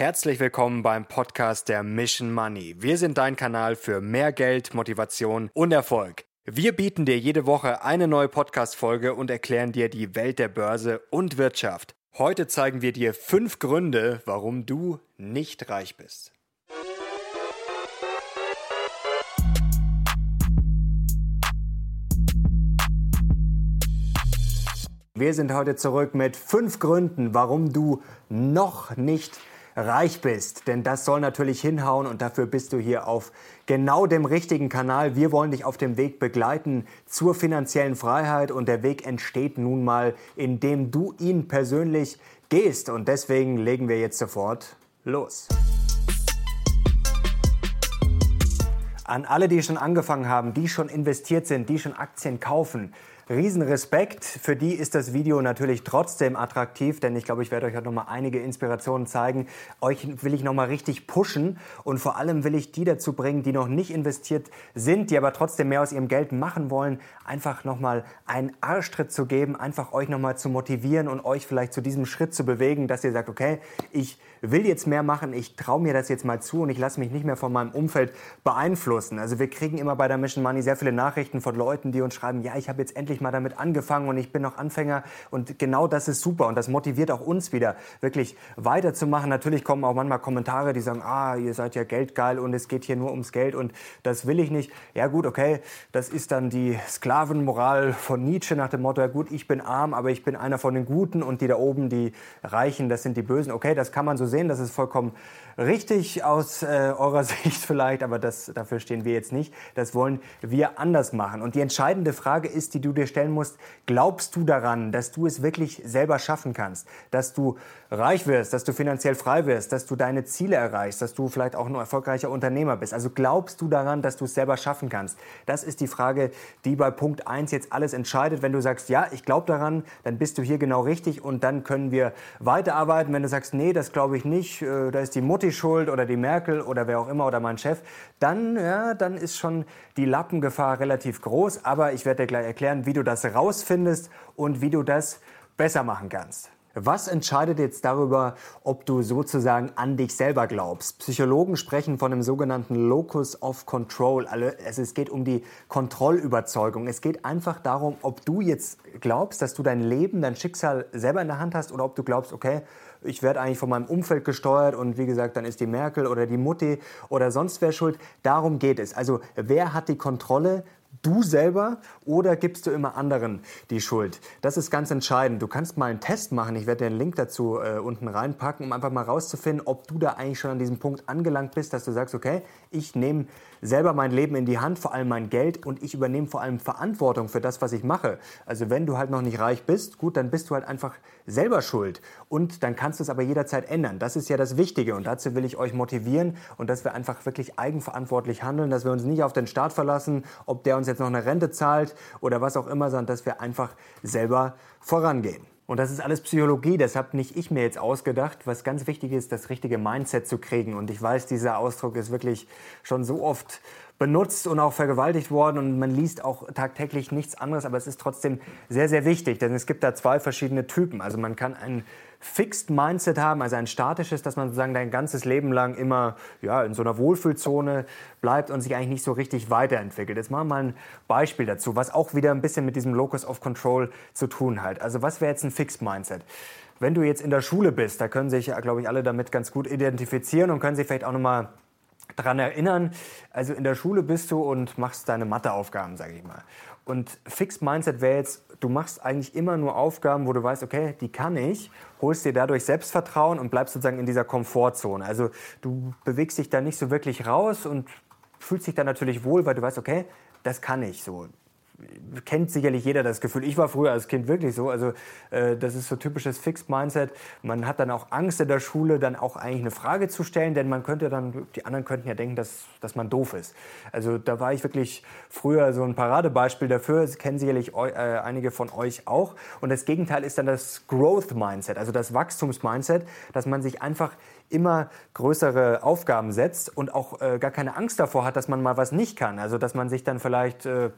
Herzlich willkommen beim Podcast der Mission Money. Wir sind dein Kanal für mehr Geld, Motivation und Erfolg. Wir bieten dir jede Woche eine neue Podcast-Folge und erklären dir die Welt der Börse und Wirtschaft. Heute zeigen wir dir fünf Gründe, warum du nicht reich bist. Wir sind heute zurück mit fünf Gründen, warum du noch nicht reich bist. Denn das soll natürlich hinhauen und dafür bist du hier auf genau dem richtigen Kanal. Wir wollen dich auf dem Weg begleiten zur finanziellen Freiheit und der Weg entsteht nun mal, indem du ihn persönlich gehst. Und deswegen legen wir jetzt sofort los. An alle, die schon angefangen haben, die schon investiert sind, die schon Aktien kaufen, Riesenrespekt. Für die ist das Video natürlich trotzdem attraktiv, denn ich glaube, ich werde euch heute noch mal einige Inspirationen zeigen. Euch will ich noch mal richtig pushen und vor allem will ich die dazu bringen, die noch nicht investiert sind, die aber trotzdem mehr aus ihrem Geld machen wollen, einfach noch mal einen Arschtritt zu geben, einfach euch noch mal zu motivieren und euch vielleicht zu diesem Schritt zu bewegen, dass ihr sagt, okay, ich will jetzt mehr machen, ich traue mir das jetzt mal zu und ich lasse mich nicht mehr von meinem Umfeld beeinflussen. Also wir kriegen immer bei der Mission Money sehr viele Nachrichten von Leuten, die uns schreiben, ja, ich habe jetzt endlich mal damit angefangen und ich bin noch Anfänger und genau das ist super und das motiviert auch uns wieder, wirklich weiterzumachen. Natürlich kommen auch manchmal Kommentare, die sagen, ah, ihr seid ja geldgeil und es geht hier nur ums Geld und das will ich nicht. Ja gut, okay, das ist dann die Sklavenmoral von Nietzsche nach dem Motto, ja gut, ich bin arm, aber ich bin einer von den Guten und die da oben, die Reichen, das sind die Bösen. Okay, das kann man so sehen, das ist vollkommen richtig aus äh, eurer Sicht vielleicht, aber das, dafür stehen wir jetzt nicht. Das wollen wir anders machen. Und die entscheidende Frage ist, die du dir stellen musst, glaubst du daran, dass du es wirklich selber schaffen kannst, dass du reich wirst, dass du finanziell frei wirst, dass du deine Ziele erreichst, dass du vielleicht auch ein erfolgreicher Unternehmer bist? Also glaubst du daran, dass du es selber schaffen kannst? Das ist die Frage, die bei Punkt 1 jetzt alles entscheidet. Wenn du sagst, ja, ich glaube daran, dann bist du hier genau richtig und dann können wir weiterarbeiten. Wenn du sagst, nee, das glaube ich nicht, äh, da ist die Mutti schuld oder die Merkel oder wer auch immer oder mein Chef, dann, ja, dann ist schon die Lappengefahr relativ groß. Aber ich werde dir gleich erklären, wie du das rausfindest und wie du das besser machen kannst. Was entscheidet jetzt darüber, ob du sozusagen an dich selber glaubst? Psychologen sprechen von einem sogenannten Locus of Control. Also es geht um die Kontrollüberzeugung. Es geht einfach darum, ob du jetzt glaubst, dass du dein Leben, dein Schicksal selber in der Hand hast oder ob du glaubst, okay, ich werde eigentlich von meinem Umfeld gesteuert und wie gesagt, dann ist die Merkel oder die Mutti oder sonst wer schuld. Darum geht es. Also wer hat die Kontrolle? Du selber oder gibst du immer anderen die Schuld? Das ist ganz entscheidend. Du kannst mal einen Test machen. Ich werde den Link dazu äh, unten reinpacken, um einfach mal rauszufinden, ob du da eigentlich schon an diesem Punkt angelangt bist, dass du sagst, okay, ich nehme selber mein Leben in die Hand, vor allem mein Geld und ich übernehme vor allem Verantwortung für das, was ich mache. Also wenn du halt noch nicht reich bist, gut, dann bist du halt einfach selber schuld und dann kannst du es aber jederzeit ändern. Das ist ja das Wichtige und dazu will ich euch motivieren und dass wir einfach wirklich eigenverantwortlich handeln, dass wir uns nicht auf den Staat verlassen, ob der uns jetzt noch eine Rente zahlt oder was auch immer, sondern dass wir einfach selber vorangehen. Und das ist alles Psychologie, das habe nicht ich mir jetzt ausgedacht. Was ganz wichtig ist, das richtige Mindset zu kriegen. Und ich weiß, dieser Ausdruck ist wirklich schon so oft benutzt und auch vergewaltigt worden und man liest auch tagtäglich nichts anderes, aber es ist trotzdem sehr, sehr wichtig, denn es gibt da zwei verschiedene Typen. Also man kann ein Fixed Mindset haben, also ein statisches, dass man sozusagen dein ganzes Leben lang immer ja, in so einer Wohlfühlzone bleibt und sich eigentlich nicht so richtig weiterentwickelt. Jetzt machen wir mal ein Beispiel dazu, was auch wieder ein bisschen mit diesem Locus of Control zu tun hat. Also was wäre jetzt ein Fixed Mindset? Wenn du jetzt in der Schule bist, da können sich, glaube ich, alle damit ganz gut identifizieren und können sich vielleicht auch nochmal daran erinnern, also in der Schule bist du und machst deine Matheaufgaben, sage ich mal. Und Fixed Mindset wäre jetzt, du machst eigentlich immer nur Aufgaben, wo du weißt, okay, die kann ich, holst dir dadurch Selbstvertrauen und bleibst sozusagen in dieser Komfortzone. Also du bewegst dich da nicht so wirklich raus und fühlst dich dann natürlich wohl, weil du weißt, okay, das kann ich so kennt sicherlich jeder das Gefühl. Ich war früher als Kind wirklich so. Also äh, das ist so typisches Fixed Mindset. Man hat dann auch Angst in der Schule, dann auch eigentlich eine Frage zu stellen, denn man könnte dann, die anderen könnten ja denken, dass, dass man doof ist. Also da war ich wirklich früher so ein Paradebeispiel dafür. Das kennen sicherlich eu, äh, einige von euch auch. Und das Gegenteil ist dann das Growth Mindset, also das Wachstums Mindset, dass man sich einfach immer größere Aufgaben setzt und auch äh, gar keine Angst davor hat, dass man mal was nicht kann. Also dass man sich dann vielleicht äh,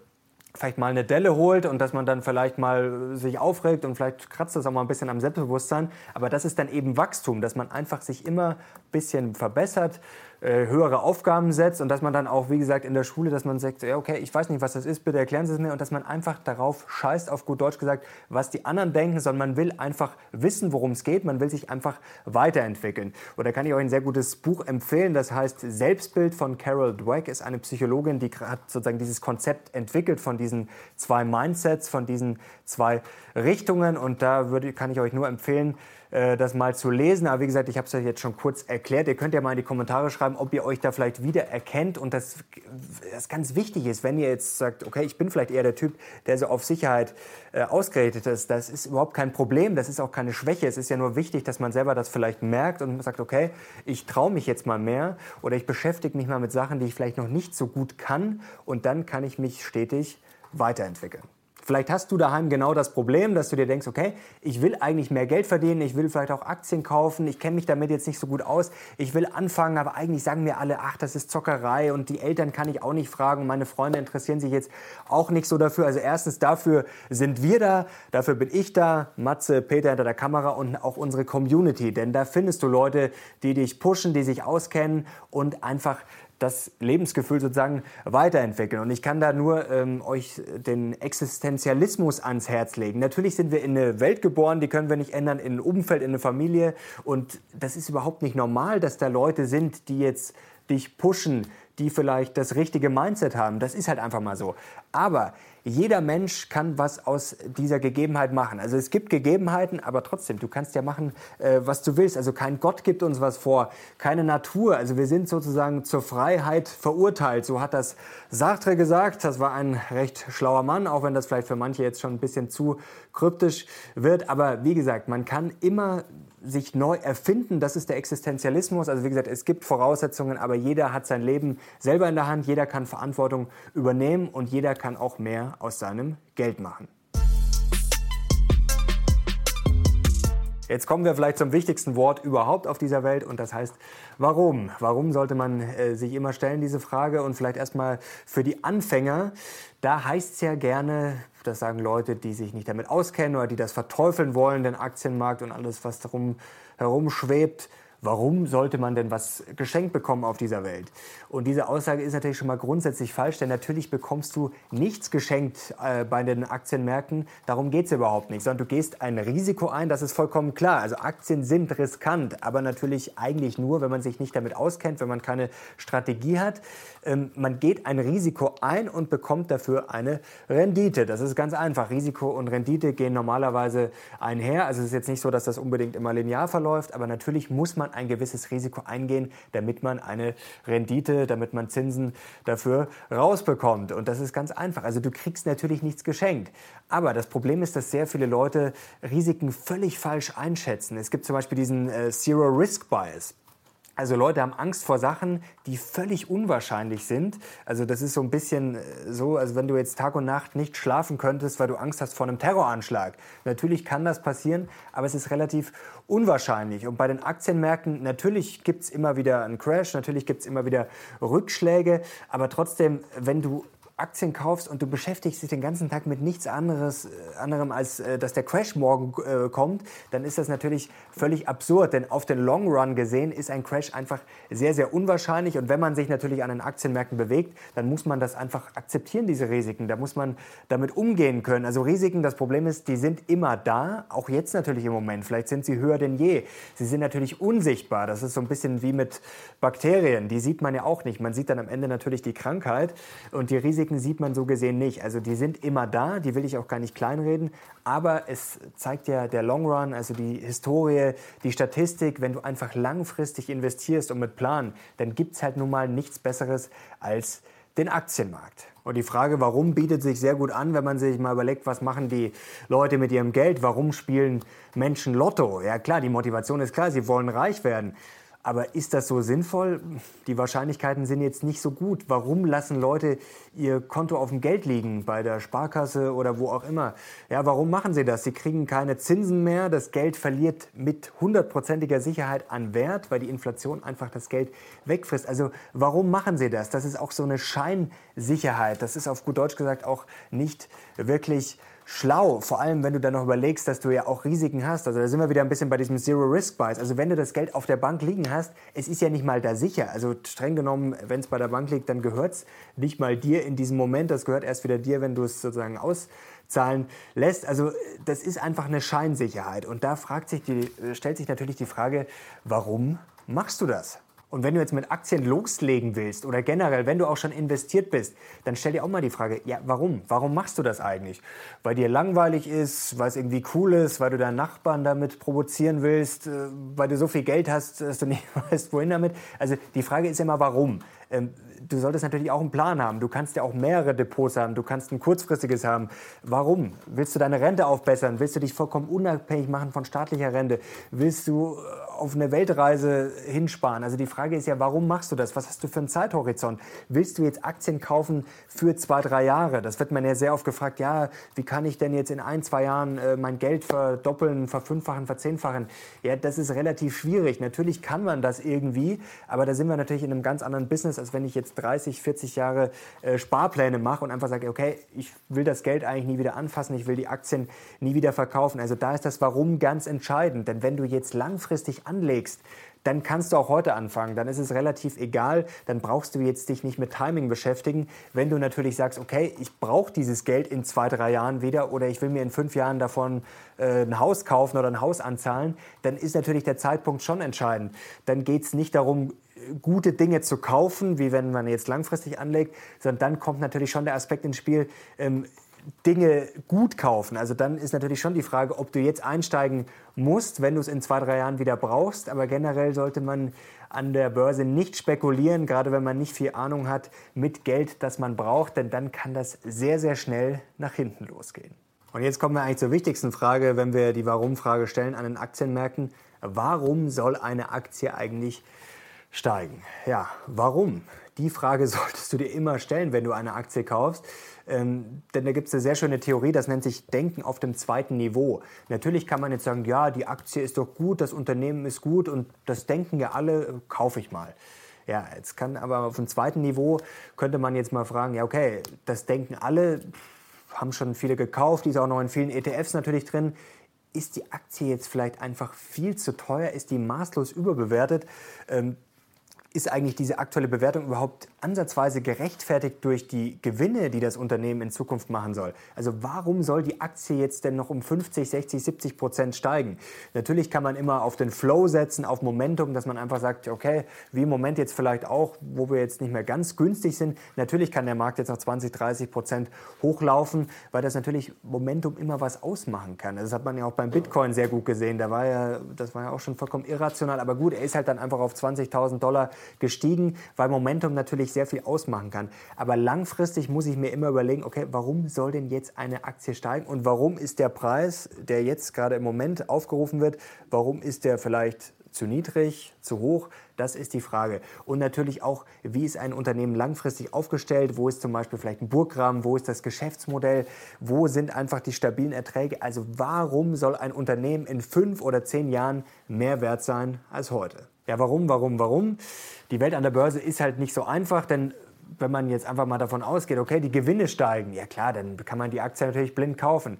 vielleicht mal eine Delle holt und dass man dann vielleicht mal sich aufregt und vielleicht kratzt das auch mal ein bisschen am Selbstbewusstsein. Aber das ist dann eben Wachstum, dass man einfach sich immer bisschen verbessert äh, höhere Aufgaben setzt und dass man dann auch, wie gesagt, in der Schule, dass man sagt, ja, okay, ich weiß nicht, was das ist, bitte erklären Sie es mir und dass man einfach darauf scheißt, auf gut Deutsch gesagt, was die anderen denken, sondern man will einfach wissen, worum es geht, man will sich einfach weiterentwickeln. Und da kann ich euch ein sehr gutes Buch empfehlen, das heißt Selbstbild von Carol Dweck, ist eine Psychologin, die hat sozusagen dieses Konzept entwickelt von diesen zwei Mindsets, von diesen zwei Richtungen und da würde, kann ich euch nur empfehlen, äh, das mal zu lesen. Aber wie gesagt, ich habe es euch jetzt schon kurz erklärt. Ihr könnt ja mal in die Kommentare schreiben, ob ihr euch da vielleicht wieder erkennt. Und das, das ganz wichtig ist, wenn ihr jetzt sagt, okay, ich bin vielleicht eher der Typ, der so auf Sicherheit äh, ausgerichtet ist. Das ist überhaupt kein Problem, das ist auch keine Schwäche. Es ist ja nur wichtig, dass man selber das vielleicht merkt und sagt, okay, ich traue mich jetzt mal mehr oder ich beschäftige mich mal mit Sachen, die ich vielleicht noch nicht so gut kann. Und dann kann ich mich stetig weiterentwickeln. Vielleicht hast du daheim genau das Problem, dass du dir denkst, okay, ich will eigentlich mehr Geld verdienen, ich will vielleicht auch Aktien kaufen, ich kenne mich damit jetzt nicht so gut aus, ich will anfangen, aber eigentlich sagen mir alle, ach, das ist Zockerei und die Eltern kann ich auch nicht fragen meine Freunde interessieren sich jetzt auch nicht so dafür. Also erstens, dafür sind wir da, dafür bin ich da, Matze, Peter hinter der Kamera und auch unsere Community, denn da findest du Leute, die dich pushen, die sich auskennen und einfach das Lebensgefühl sozusagen weiterentwickeln. Und ich kann da nur ähm, euch den Existenzialismus ans Herz legen. Natürlich sind wir in eine Welt geboren, die können wir nicht ändern, in ein Umfeld, in eine Familie. Und das ist überhaupt nicht normal, dass da Leute sind, die jetzt dich pushen, die vielleicht das richtige Mindset haben. Das ist halt einfach mal so. Aber jeder Mensch kann was aus dieser Gegebenheit machen. Also es gibt Gegebenheiten, aber trotzdem, du kannst ja machen, äh, was du willst. Also kein Gott gibt uns was vor, keine Natur. Also wir sind sozusagen zur Freiheit verurteilt. So hat das Sartre gesagt. Das war ein recht schlauer Mann, auch wenn das vielleicht für manche jetzt schon ein bisschen zu kryptisch wird. Aber wie gesagt, man kann immer sich neu erfinden, das ist der Existenzialismus. Also wie gesagt, es gibt Voraussetzungen, aber jeder hat sein Leben selber in der Hand, jeder kann Verantwortung übernehmen und jeder kann auch mehr aus seinem Geld machen. Jetzt kommen wir vielleicht zum wichtigsten Wort überhaupt auf dieser Welt und das heißt warum. Warum sollte man äh, sich immer stellen, diese Frage? Und vielleicht erstmal für die Anfänger, da heißt es ja gerne, das sagen Leute, die sich nicht damit auskennen oder die das verteufeln wollen, den Aktienmarkt und alles, was darum herum schwebt, warum sollte man denn was geschenkt bekommen auf dieser Welt? Und diese Aussage ist natürlich schon mal grundsätzlich falsch, denn natürlich bekommst du nichts geschenkt äh, bei den Aktienmärkten. Darum geht es überhaupt nicht, sondern du gehst ein Risiko ein, das ist vollkommen klar. Also Aktien sind riskant, aber natürlich eigentlich nur, wenn man sich nicht damit auskennt, wenn man keine Strategie hat. Ähm, man geht ein Risiko ein und bekommt dafür eine Rendite. Das ist ganz einfach. Risiko und Rendite gehen normalerweise einher. Also es ist jetzt nicht so, dass das unbedingt immer linear verläuft, aber natürlich muss man ein gewisses Risiko eingehen, damit man eine Rendite, damit man Zinsen dafür rausbekommt. Und das ist ganz einfach. Also du kriegst natürlich nichts geschenkt. Aber das Problem ist, dass sehr viele Leute Risiken völlig falsch einschätzen. Es gibt zum Beispiel diesen äh, Zero Risk Bias. Also Leute haben Angst vor Sachen, die völlig unwahrscheinlich sind. Also das ist so ein bisschen äh, so, als wenn du jetzt Tag und Nacht nicht schlafen könntest, weil du Angst hast vor einem Terroranschlag. Natürlich kann das passieren, aber es ist relativ unwahrscheinlich. Und bei den Aktienmärkten, natürlich gibt es immer wieder einen Crash, natürlich gibt es immer wieder Rückschläge, aber trotzdem, wenn du Aktien kaufst und du beschäftigst dich den ganzen Tag mit nichts anderes, äh, anderem als, äh, dass der Crash morgen äh, kommt, dann ist das natürlich völlig absurd. Denn auf den Long Run gesehen ist ein Crash einfach sehr, sehr unwahrscheinlich. Und wenn man sich natürlich an den Aktienmärkten bewegt, dann muss man das einfach akzeptieren, diese Risiken. Da muss man damit umgehen können. Also Risiken, das Problem ist, die sind immer da, auch jetzt natürlich im Moment. Vielleicht sind sie höher denn je. Sie sind natürlich unsichtbar. Das ist so ein bisschen wie mit Bakterien. Die sieht man ja auch nicht. Man sieht dann am Ende natürlich die Krankheit und die Risiken Risiken sieht man so gesehen nicht. Also die sind immer da, die will ich auch gar nicht kleinreden, aber es zeigt ja der Long Run, also die Historie, die Statistik, wenn du einfach langfristig investierst und mit Plan, dann gibt es halt nun mal nichts Besseres als den Aktienmarkt. Und die Frage, warum, bietet sich sehr gut an, wenn man sich mal überlegt, was machen die Leute mit ihrem Geld, warum spielen Menschen Lotto? Ja klar, die Motivation ist klar, sie wollen reich werden. Aber ist das so sinnvoll? Die Wahrscheinlichkeiten sind jetzt nicht so gut. Warum lassen Leute ihr Konto auf dem Geld liegen, bei der Sparkasse oder wo auch immer? Ja, warum machen sie das? Sie kriegen keine Zinsen mehr. Das Geld verliert mit hundertprozentiger Sicherheit an Wert, weil die Inflation einfach das Geld wegfrisst. Also warum machen sie das? Das ist auch so eine Scheinsicherheit. Das ist auf gut Deutsch gesagt auch nicht wirklich schlau, vor allem wenn du dann noch überlegst, dass du ja auch Risiken hast. Also da sind wir wieder ein bisschen bei diesem Zero-Risk-Bias. Also wenn du das Geld auf der Bank liegen hast, es ist ja nicht mal da sicher. Also streng genommen, wenn es bei der Bank liegt, dann gehört es nicht mal dir in diesem Moment. Das gehört erst wieder dir, wenn du es sozusagen auszahlen lässt. Also das ist einfach eine Scheinsicherheit. Und da fragt sich die, stellt sich natürlich die Frage, warum machst du das? Und wenn du jetzt mit Aktien loslegen willst oder generell, wenn du auch schon investiert bist, dann stell dir auch mal die Frage, ja, warum? Warum machst du das eigentlich? Weil dir langweilig ist, weil es irgendwie cool ist, weil du deinen Nachbarn damit provozieren willst, äh, weil du so viel Geld hast, dass du nicht weißt, wohin damit? Also die Frage ist immer, warum? Ähm, du solltest natürlich auch einen Plan haben. Du kannst ja auch mehrere Depots haben. Du kannst ein kurzfristiges haben. Warum? Willst du deine Rente aufbessern? Willst du dich vollkommen unabhängig machen von staatlicher Rente? Willst du äh, auf eine Weltreise hinsparen? Also die Frage ist ja, warum machst du das? Was hast du für einen Zeithorizont? Willst du jetzt Aktien kaufen für zwei, drei Jahre? Das wird man ja sehr oft gefragt. Ja, wie kann ich denn jetzt in ein, zwei Jahren äh, mein Geld verdoppeln, verfünffachen, verzehnfachen? Ja, das ist relativ schwierig. Natürlich kann man das irgendwie, aber da sind wir natürlich in einem ganz anderen Business, als wenn ich jetzt 30, 40 Jahre äh, Sparpläne mache und einfach sage, okay, ich will das Geld eigentlich nie wieder anfassen, ich will die Aktien nie wieder verkaufen. Also da ist das Warum ganz entscheidend. Denn wenn du jetzt langfristig anlegst, dann kannst du auch heute anfangen. Dann ist es relativ egal. Dann brauchst du jetzt dich nicht mit Timing beschäftigen. Wenn du natürlich sagst, okay, ich brauche dieses Geld in zwei, drei Jahren wieder oder ich will mir in fünf Jahren davon äh, ein Haus kaufen oder ein Haus anzahlen, dann ist natürlich der Zeitpunkt schon entscheidend. Dann geht es nicht darum, gute Dinge zu kaufen, wie wenn man jetzt langfristig anlegt, sondern dann kommt natürlich schon der Aspekt ins Spiel, ähm, Dinge gut kaufen. Also dann ist natürlich schon die Frage, ob du jetzt einsteigen musst, wenn du es in zwei, drei Jahren wieder brauchst. Aber generell sollte man an der Börse nicht spekulieren, gerade wenn man nicht viel Ahnung hat mit Geld, das man braucht, denn dann kann das sehr, sehr schnell nach hinten losgehen. Und jetzt kommen wir eigentlich zur wichtigsten Frage, wenn wir die Warum-Frage stellen an den Aktienmärkten. Warum soll eine Aktie eigentlich steigen. Ja, warum? Die Frage solltest du dir immer stellen, wenn du eine Aktie kaufst. Ähm, denn da gibt es eine sehr schöne Theorie, das nennt sich Denken auf dem zweiten Niveau. Natürlich kann man jetzt sagen, ja, die Aktie ist doch gut, das Unternehmen ist gut und das denken ja alle, äh, kaufe ich mal. Ja, jetzt kann aber auf dem zweiten Niveau könnte man jetzt mal fragen, ja, okay, das denken alle, haben schon viele gekauft, die ist auch noch in vielen ETFs natürlich drin ist die Aktie jetzt vielleicht einfach viel zu teuer, ist die maßlos überbewertet. Ähm, ist eigentlich diese aktuelle Bewertung überhaupt ansatzweise gerechtfertigt durch die Gewinne, die das Unternehmen in Zukunft machen soll? Also warum soll die Aktie jetzt denn noch um 50, 60, 70 Prozent steigen? Natürlich kann man immer auf den Flow setzen, auf Momentum, dass man einfach sagt, okay, wie im Moment jetzt vielleicht auch, wo wir jetzt nicht mehr ganz günstig sind. Natürlich kann der Markt jetzt noch 20, 30 Prozent hochlaufen, weil das natürlich Momentum immer was ausmachen kann. Das hat man ja auch beim Bitcoin sehr gut gesehen. Da war ja, das war ja auch schon vollkommen irrational. Aber gut, er ist halt dann einfach auf 20.000 Dollar gestiegen, weil Momentum natürlich sehr viel ausmachen kann. Aber langfristig muss ich mir immer überlegen, okay, warum soll denn jetzt eine Aktie steigen und warum ist der Preis, der jetzt gerade im Moment aufgerufen wird, warum ist der vielleicht zu niedrig, zu hoch? Das ist die Frage. Und natürlich auch, wie ist ein Unternehmen langfristig aufgestellt? Wo ist zum Beispiel vielleicht ein Burggraben? Wo ist das Geschäftsmodell? Wo sind einfach die stabilen Erträge? Also warum soll ein Unternehmen in fünf oder zehn Jahren mehr wert sein als heute? Ja, warum, warum, warum? Die Welt an der Börse ist halt nicht so einfach, denn wenn man jetzt einfach mal davon ausgeht, okay, die Gewinne steigen, ja klar, dann kann man die Aktie natürlich blind kaufen.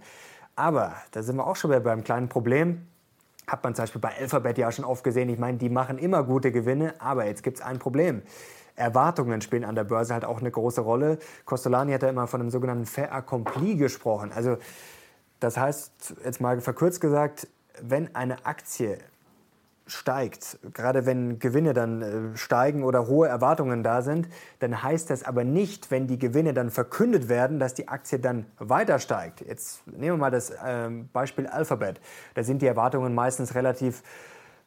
Aber da sind wir auch schon wieder beim kleinen Problem. Hat man zum Beispiel bei Alphabet ja schon oft gesehen. Ich meine, die machen immer gute Gewinne, aber jetzt gibt es ein Problem. Erwartungen spielen an der Börse halt auch eine große Rolle. Costolani hat da immer von einem sogenannten Fait accompli gesprochen. Also das heißt, jetzt mal verkürzt gesagt, wenn eine Aktie steigt, gerade wenn Gewinne dann äh, steigen oder hohe Erwartungen da sind, dann heißt das aber nicht, wenn die Gewinne dann verkündet werden, dass die Aktie dann weiter steigt. Jetzt nehmen wir mal das ähm, Beispiel Alphabet. Da sind die Erwartungen meistens relativ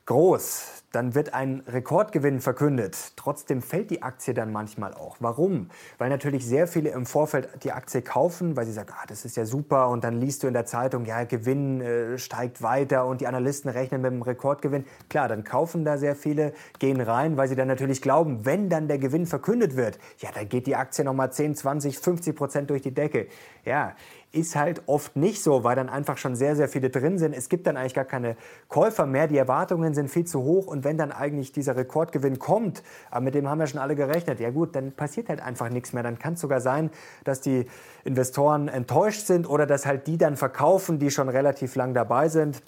groß, dann wird ein Rekordgewinn verkündet. Trotzdem fällt die Aktie dann manchmal auch. Warum? Weil natürlich sehr viele im Vorfeld die Aktie kaufen, weil sie sagen, ah, das ist ja super. Und dann liest du in der Zeitung, ja, Gewinn äh, steigt weiter und die Analysten rechnen mit dem Rekordgewinn. Klar, dann kaufen da sehr viele, gehen rein, weil sie dann natürlich glauben, wenn dann der Gewinn verkündet wird, ja, dann geht die Aktie nochmal 10, 20, 50 Prozent durch die Decke. Ja, ist halt oft nicht so, weil dann einfach schon sehr, sehr viele drin sind. Es gibt dann eigentlich gar keine Käufer mehr. Die Erwartungen sind viel zu hoch. Und wenn dann eigentlich dieser Rekordgewinn kommt, aber mit dem haben ja schon alle gerechnet, ja gut, dann passiert halt einfach nichts mehr. Dann kann es sogar sein, dass die Investoren enttäuscht sind oder dass halt die dann verkaufen, die schon relativ lang dabei sind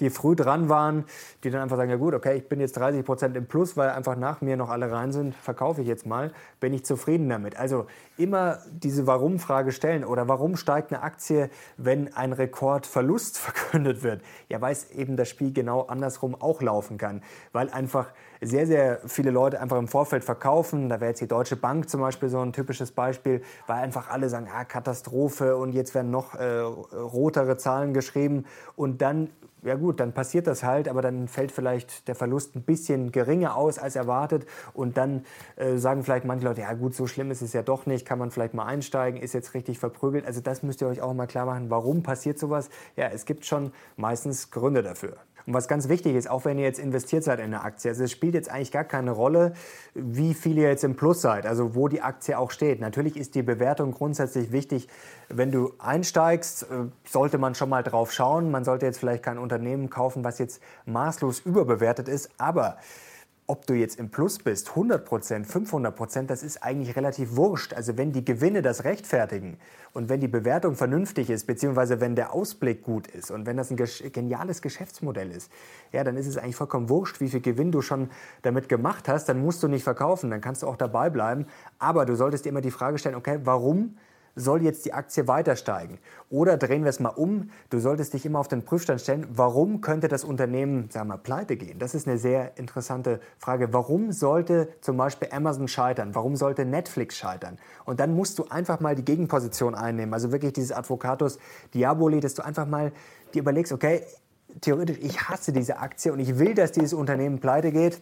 die früh dran waren, die dann einfach sagen, ja gut, okay, ich bin jetzt 30 Prozent im Plus, weil einfach nach mir noch alle rein sind, verkaufe ich jetzt mal, bin ich zufrieden damit. Also immer diese Warum-Frage stellen oder warum steigt eine Aktie, wenn ein Rekordverlust verkündet wird? Ja, weil es eben das Spiel genau andersrum auch laufen kann, weil einfach sehr, sehr viele Leute einfach im Vorfeld verkaufen. Da wäre jetzt die Deutsche Bank zum Beispiel so ein typisches Beispiel, weil einfach alle sagen, ah, Katastrophe und jetzt werden noch äh, rotere Zahlen geschrieben und dann ja gut, dann passiert das halt, aber dann fällt vielleicht der Verlust ein bisschen geringer aus als erwartet und dann äh, sagen vielleicht manche Leute, ja gut, so schlimm ist es ja doch nicht, kann man vielleicht mal einsteigen, ist jetzt richtig verprügelt. Also das müsst ihr euch auch mal klar machen, warum passiert sowas? Ja, es gibt schon meistens Gründe dafür. Und was ganz wichtig ist, auch wenn ihr jetzt investiert seid in eine Aktie, also es spielt jetzt eigentlich gar keine Rolle, wie viel ihr jetzt im Plus seid, also wo die Aktie auch steht. Natürlich ist die Bewertung grundsätzlich wichtig. Wenn du einsteigst, äh, sollte man schon mal drauf schauen. Man sollte jetzt vielleicht kein Unternehmen kaufen, was jetzt maßlos überbewertet ist, aber ob du jetzt im Plus bist, 100 Prozent, 500 Prozent, das ist eigentlich relativ wurscht. Also wenn die Gewinne das rechtfertigen und wenn die Bewertung vernünftig ist, beziehungsweise wenn der Ausblick gut ist und wenn das ein geniales Geschäftsmodell ist, ja, dann ist es eigentlich vollkommen wurscht, wie viel Gewinn du schon damit gemacht hast. Dann musst du nicht verkaufen, dann kannst du auch dabei bleiben. Aber du solltest dir immer die Frage stellen, okay, warum soll jetzt die Aktie weiter steigen? Oder drehen wir es mal um, du solltest dich immer auf den Prüfstand stellen, warum könnte das Unternehmen, sagen wir, pleite gehen? Das ist eine sehr interessante Frage. Warum sollte zum Beispiel Amazon scheitern? Warum sollte Netflix scheitern? Und dann musst du einfach mal die Gegenposition einnehmen, also wirklich dieses Advocatus Diaboli, dass du einfach mal dir überlegst, okay, theoretisch, ich hasse diese Aktie und ich will, dass dieses Unternehmen pleite geht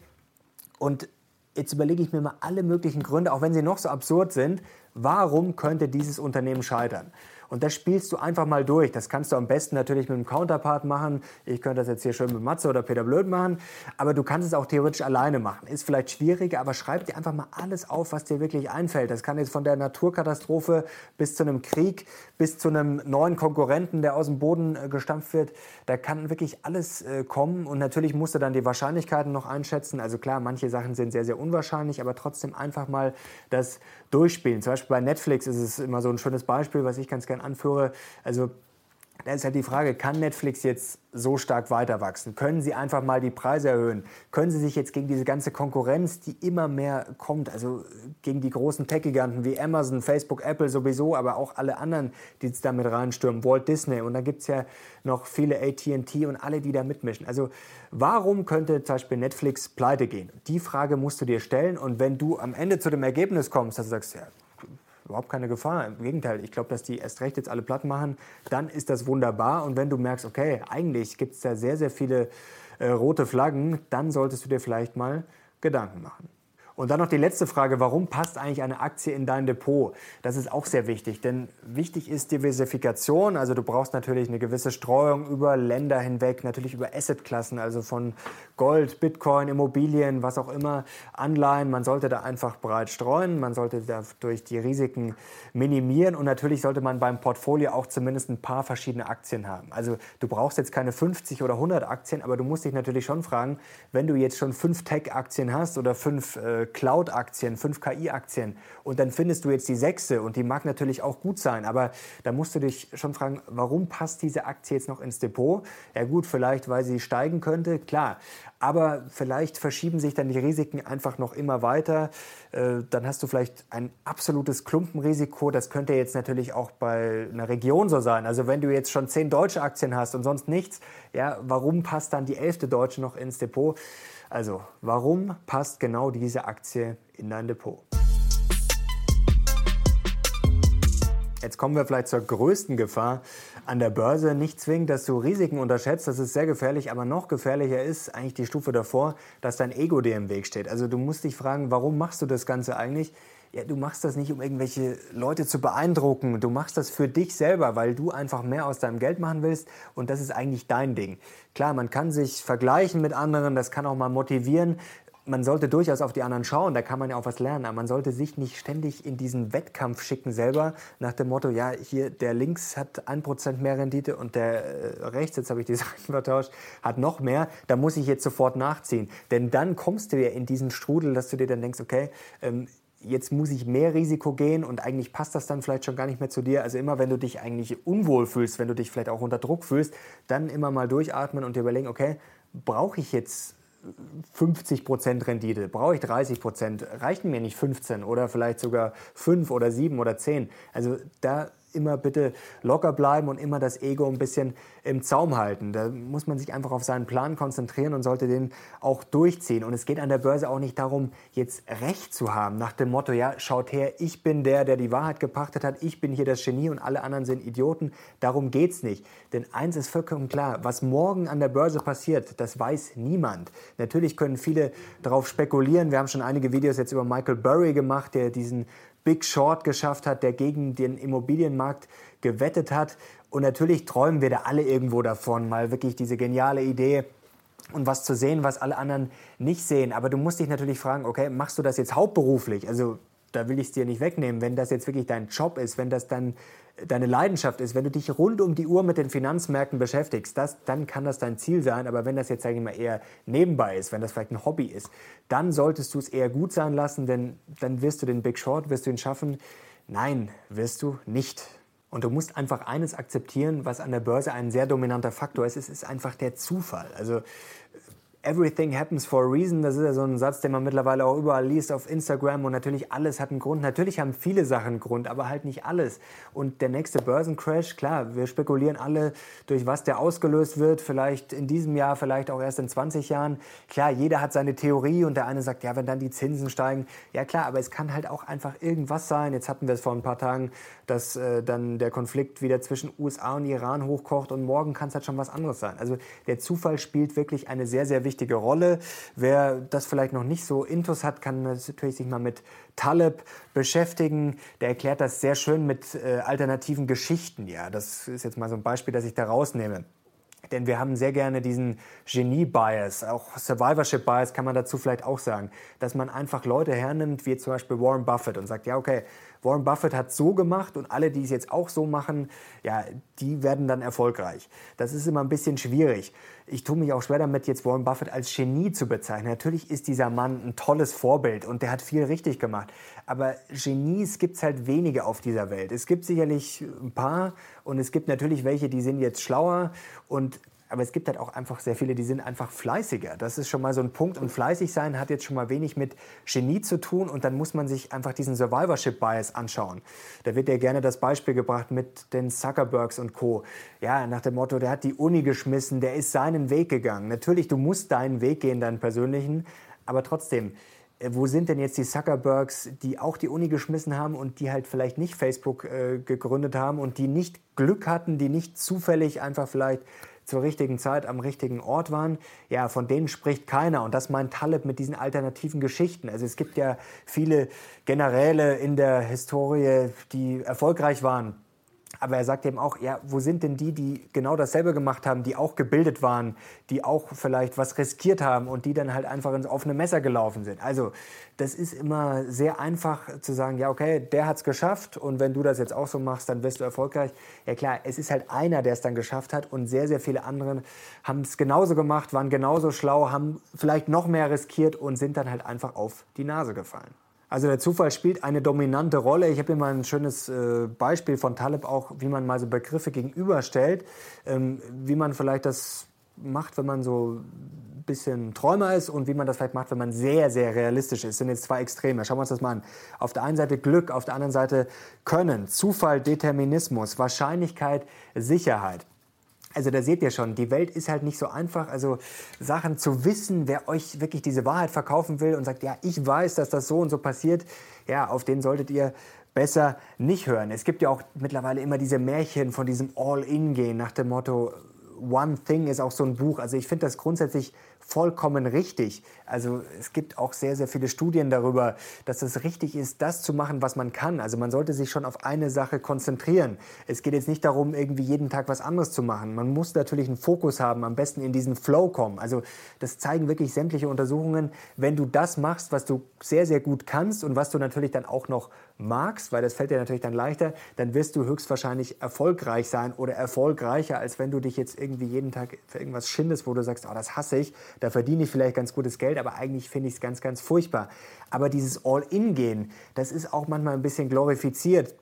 und jetzt überlege ich mir mal alle möglichen Gründe, auch wenn sie noch so absurd sind, warum könnte dieses Unternehmen scheitern? Und das spielst du einfach mal durch. Das kannst du am besten natürlich mit einem Counterpart machen. Ich könnte das jetzt hier schön mit Matze oder Peter Blöd machen. Aber du kannst es auch theoretisch alleine machen. Ist vielleicht schwieriger, aber schreib dir einfach mal alles auf, was dir wirklich einfällt. Das kann jetzt von der Naturkatastrophe bis zu einem Krieg, bis zu einem neuen Konkurrenten, der aus dem Boden äh, gestampft wird. Da kann wirklich alles äh, kommen. Und natürlich musst du dann die Wahrscheinlichkeiten noch einschätzen. Also klar, manche Sachen sind sehr, sehr unwahrscheinlich, aber trotzdem einfach mal das durchspielen. Zum Beispiel bei Netflix ist es immer so ein schönes Beispiel, was ich ganz gerne anführe. Also da ist halt die Frage, kann Netflix jetzt so stark weiter wachsen? Können sie einfach mal die Preise erhöhen? Können sie sich jetzt gegen diese ganze Konkurrenz, die immer mehr kommt, also gegen die großen Tech-Giganten wie Amazon, Facebook, Apple sowieso, aber auch alle anderen, die jetzt damit reinstürmen, Walt Disney und da gibt es ja noch viele AT&T und alle, die da mitmischen. Also warum könnte zum Beispiel Netflix pleite gehen? Die Frage musst du dir stellen und wenn du am Ende zu dem Ergebnis kommst, dass du sagst, ja, überhaupt keine Gefahr. Im Gegenteil, ich glaube, dass die erst recht jetzt alle platt machen, dann ist das wunderbar. Und wenn du merkst, okay, eigentlich gibt es da sehr, sehr viele äh, rote Flaggen, dann solltest du dir vielleicht mal Gedanken machen. Und dann noch die letzte Frage, warum passt eigentlich eine Aktie in dein Depot? Das ist auch sehr wichtig, denn wichtig ist Diversifikation, also du brauchst natürlich eine gewisse Streuung über Länder hinweg, natürlich über Assetklassen, also von Gold, Bitcoin, Immobilien, was auch immer, Anleihen. Man sollte da einfach breit streuen, man sollte dadurch die Risiken minimieren und natürlich sollte man beim Portfolio auch zumindest ein paar verschiedene Aktien haben. Also du brauchst jetzt keine 50 oder 100 Aktien, aber du musst dich natürlich schon fragen, wenn du jetzt schon fünf Tech-Aktien hast oder fünf äh, Cloud-Aktien, fünf KI-Aktien und dann findest du jetzt die sechste und die mag natürlich auch gut sein, aber da musst du dich schon fragen, warum passt diese Aktie jetzt noch ins Depot? Ja gut, vielleicht weil sie steigen könnte, klar, aber vielleicht verschieben sich dann die Risiken einfach noch immer weiter. Äh, dann hast du vielleicht ein absolutes Klumpenrisiko. Das könnte jetzt natürlich auch bei einer Region so sein. Also wenn du jetzt schon zehn deutsche Aktien hast und sonst nichts, ja, warum passt dann die elfte deutsche noch ins Depot? Also, warum passt genau diese Aktie in dein Depot? Jetzt kommen wir vielleicht zur größten Gefahr an der Börse. Nicht zwingend, dass du Risiken unterschätzt, das ist sehr gefährlich, aber noch gefährlicher ist eigentlich die Stufe davor, dass dein Ego dir im Weg steht. Also du musst dich fragen, warum machst du das Ganze eigentlich? Ja, du machst das nicht, um irgendwelche Leute zu beeindrucken. Du machst das für dich selber, weil du einfach mehr aus deinem Geld machen willst und das ist eigentlich dein Ding. Klar, man kann sich vergleichen mit anderen, das kann auch mal motivieren. man sollte durchaus auf die anderen schauen, da kann man ja auch was lernen, aber man sollte sich nicht ständig in diesen Wettkampf schicken selber nach dem Motto, ja, hier der links hat 1% mehr Rendite und der äh, rechts, jetzt habe ich die Seiten vertauscht, hat noch mehr, da muss ich jetzt sofort nachziehen. Denn dann kommst du ja in diesen Strudel, dass du dir dann denkst, okay, ähm, jetzt muss ich mehr Risiko gehen und eigentlich passt das dann vielleicht schon gar nicht mehr zu dir. Also immer, wenn du dich eigentlich unwohl fühlst, wenn du dich vielleicht auch unter Druck fühlst, dann immer mal durchatmen und dir überlegen, okay, brauche ich jetzt 50% Rendite, brauche ich 30% reichen mir nicht 15 oder vielleicht sogar 5 oder 7 oder 10. Also da immer bitte locker bleiben und immer das Ego ein bisschen im Zaum halten. Da muss man sich einfach auf seinen Plan konzentrieren und sollte den auch durchziehen. Und es geht an der Börse auch nicht darum, jetzt Recht zu haben, nach dem Motto, ja, schaut her, ich bin der, der die Wahrheit gepachtet hat, ich bin hier das Genie und alle anderen sind Idioten. Darum geht es nicht. Denn eins ist vollkommen klar, was morgen an der Börse passiert, das weiß niemand. Natürlich können viele darauf spekulieren. Wir haben schon einige Videos jetzt über Michael Burry gemacht, der diesen Big Short geschafft hat, der gegen den Immobilienmarkt gewettet hat. Und natürlich träumen wir da alle irgendwo davon, mal wirklich diese geniale Idee und was zu sehen, was alle anderen nicht sehen. Aber du musst dich natürlich fragen, okay, machst du das jetzt hauptberuflich? Also da will ich es dir nicht wegnehmen, wenn das jetzt wirklich dein Job ist, wenn das dann deine Leidenschaft ist, wenn du dich rund um die Uhr mit den Finanzmärkten beschäftigst, das, dann kann das dein Ziel sein. Aber wenn das jetzt, sage ich mal, eher nebenbei ist, wenn das vielleicht ein Hobby ist, dann solltest du es eher gut sein lassen, denn dann wirst du den Big Short, wirst du ihn schaffen. Nein, wirst du nicht. Und du musst einfach eines akzeptieren, was an der Börse ein sehr dominanter Faktor ist, es ist einfach der Zufall. Also Everything happens for a reason, das ist ja so ein Satz, den man mittlerweile auch überall liest auf Instagram und natürlich alles hat einen Grund. Natürlich haben viele Sachen einen Grund, aber halt nicht alles. Und der nächste Börsencrash, klar, wir spekulieren alle, durch was der ausgelöst wird, vielleicht in diesem Jahr, vielleicht auch erst in 20 Jahren. Klar, jeder hat seine Theorie und der eine sagt, ja, wenn dann die Zinsen steigen, ja klar, aber es kann halt auch einfach irgendwas sein. Jetzt hatten wir es vor ein paar Tagen, dass äh, dann der Konflikt wieder zwischen USA und Iran hochkocht und morgen kann es halt schon was anderes sein. Also der Zufall spielt wirklich eine sehr, sehr wichtige wichtige Rolle. Wer das vielleicht noch nicht so intus hat, kann natürlich sich mal mit Taleb beschäftigen. Der erklärt das sehr schön mit äh, alternativen Geschichten. Ja, das ist jetzt mal so ein Beispiel, das ich da rausnehme. Denn wir haben sehr gerne diesen Genie-Bias, auch Survivorship-Bias kann man dazu vielleicht auch sagen, dass man einfach Leute hernimmt, wie zum Beispiel Warren Buffett und sagt, ja, okay, Warren Buffett hat so gemacht und alle, die es jetzt auch so machen, ja, die werden dann erfolgreich. Das ist immer ein bisschen schwierig. Ich tue mich auch schwer damit, jetzt Warren Buffett als Genie zu bezeichnen. Natürlich ist dieser Mann ein tolles Vorbild und der hat viel richtig gemacht. Aber Genies gibt es halt wenige auf dieser Welt. Es gibt sicherlich ein paar und es gibt natürlich welche, die sind jetzt schlauer und aber es gibt halt auch einfach sehr viele, die sind einfach fleißiger. Das ist schon mal so ein Punkt. Und fleißig sein hat jetzt schon mal wenig mit Genie zu tun. Und dann muss man sich einfach diesen Survivorship Bias anschauen. Da wird ja gerne das Beispiel gebracht mit den Zuckerbergs und Co. Ja, nach dem Motto, der hat die Uni geschmissen, der ist seinen Weg gegangen. Natürlich, du musst deinen Weg gehen, deinen persönlichen. Aber trotzdem, äh, wo sind denn jetzt die Zuckerbergs, die auch die Uni geschmissen haben und die halt vielleicht nicht Facebook äh, gegründet haben und die nicht Glück hatten, die nicht zufällig einfach vielleicht zur richtigen Zeit am richtigen Ort waren, ja, von denen spricht keiner. Und das meint Taleb mit diesen alternativen Geschichten. Also es gibt ja viele Generäle in der Historie, die erfolgreich waren. Aber er sagt eben auch, ja, wo sind denn die, die genau dasselbe gemacht haben, die auch gebildet waren, die auch vielleicht was riskiert haben und die dann halt einfach ins offene Messer gelaufen sind. Also das ist immer sehr einfach zu sagen, ja, okay, der hat es geschafft und wenn du das jetzt auch so machst, dann wirst du erfolgreich. Ja klar, es ist halt einer, der es dann geschafft hat und sehr, sehr viele andere haben es genauso gemacht, waren genauso schlau, haben vielleicht noch mehr riskiert und sind dann halt einfach auf die Nase gefallen. Also der Zufall spielt eine dominante Rolle. Ich habe hier mal ein schönes äh, Beispiel von Taleb auch, wie man mal so Begriffe gegenüberstellt, ähm, wie man vielleicht das macht, wenn man so ein bisschen Träumer ist und wie man das vielleicht macht, wenn man sehr, sehr realistisch ist. Das sind jetzt zwei Extreme. Schauen wir uns das mal an. Auf der einen Seite Glück, auf der anderen Seite Können, Zufall, Determinismus, Wahrscheinlichkeit, Sicherheit. Also da seht ihr schon, die Welt ist halt nicht so einfach. Also Sachen zu wissen, wer euch wirklich diese Wahrheit verkaufen will und sagt, ja, ich weiß, dass das so und so passiert, ja, auf den solltet ihr besser nicht hören. Es gibt ja auch mittlerweile immer diese Märchen von diesem All-In-Gehen nach dem Motto, One Thing ist auch so ein Buch. Also ich finde das grundsätzlich vollkommen richtig. Also es gibt auch sehr, sehr viele Studien darüber, dass es richtig ist, das zu machen, was man kann. Also man sollte sich schon auf eine Sache konzentrieren. Es geht jetzt nicht darum, irgendwie jeden Tag was anderes zu machen. Man muss natürlich einen Fokus haben, am besten in diesen Flow kommen. Also das zeigen wirklich sämtliche Untersuchungen. Wenn du das machst, was du sehr, sehr gut kannst und was du natürlich dann auch noch magst, weil das fällt dir natürlich dann leichter, dann wirst du höchstwahrscheinlich erfolgreich sein oder erfolgreicher, als wenn du dich jetzt irgendwie jeden Tag für irgendwas schindest, wo du sagst, oh, das hasse ich, da verdiene ich vielleicht ganz gutes Geld, aber eigentlich finde ich es ganz, ganz furchtbar. Aber dieses All-In-Gehen, das ist auch manchmal ein bisschen glorifiziert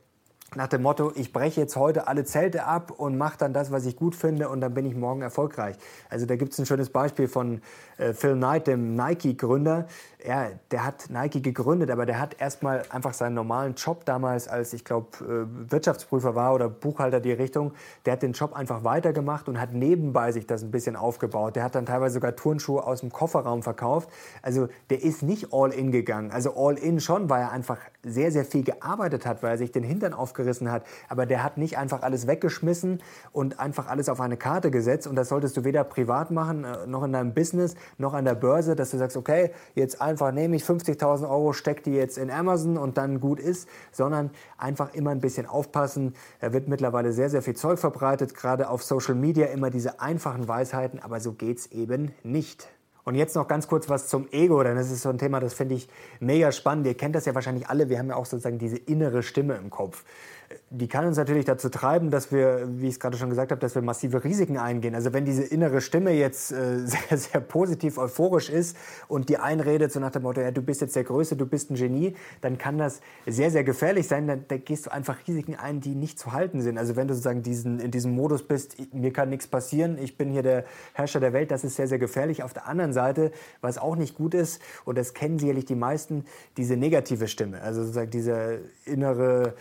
nach dem Motto, ich breche jetzt heute alle Zelte ab und mache dann das, was ich gut finde und dann bin ich morgen erfolgreich. Also da gibt es ein schönes Beispiel von äh, Phil Knight, dem Nike-Gründer. Ja, der hat Nike gegründet, aber der hat erstmal einfach seinen normalen Job damals, als ich glaube äh, Wirtschaftsprüfer war oder Buchhalter die Richtung, der hat den Job einfach weitergemacht und hat nebenbei sich das ein bisschen aufgebaut. Der hat dann teilweise sogar Turnschuhe aus dem Kofferraum verkauft. Also der ist nicht all in gegangen. Also all in schon, weil er einfach sehr, sehr viel gearbeitet hat, weil er sich den Hintern aufgerissen hat. Aber der hat nicht einfach alles weggeschmissen und einfach alles auf eine Karte gesetzt. Und das solltest du weder privat machen, äh, noch in deinem Business, noch an der Börse, dass du sagst, okay, jetzt einfach nehme ich 50.000 Euro, stecke die jetzt in Amazon und dann gut ist, sondern einfach immer ein bisschen aufpassen. Da wird mittlerweile sehr, sehr viel Zeug verbreitet, gerade auf Social Media immer diese einfachen Weisheiten, aber so geht es eben nicht. Und jetzt noch ganz kurz was zum Ego, denn das ist so ein Thema, das finde ich mega spannend. Ihr kennt das ja wahrscheinlich alle. Wir haben ja auch sozusagen diese innere Stimme im Kopf die kann uns natürlich dazu treiben, dass wir, wie ich es gerade schon gesagt habe, dass wir massive Risiken eingehen. Also wenn diese innere Stimme jetzt äh, sehr, sehr positiv euphorisch ist und die einredet so nach dem Motto, ja, du bist jetzt der Größte, du bist ein Genie, dann kann das sehr, sehr gefährlich sein. Dann, da gehst du einfach Risiken ein, die nicht zu halten sind. Also wenn du sozusagen diesen, in diesem Modus bist, mir kann nichts passieren, ich bin hier der Herrscher der Welt, das ist sehr, sehr gefährlich. Auf der anderen Seite, was auch nicht gut ist, und das kennen sicherlich die meisten, diese negative Stimme. Also sozusagen diese innere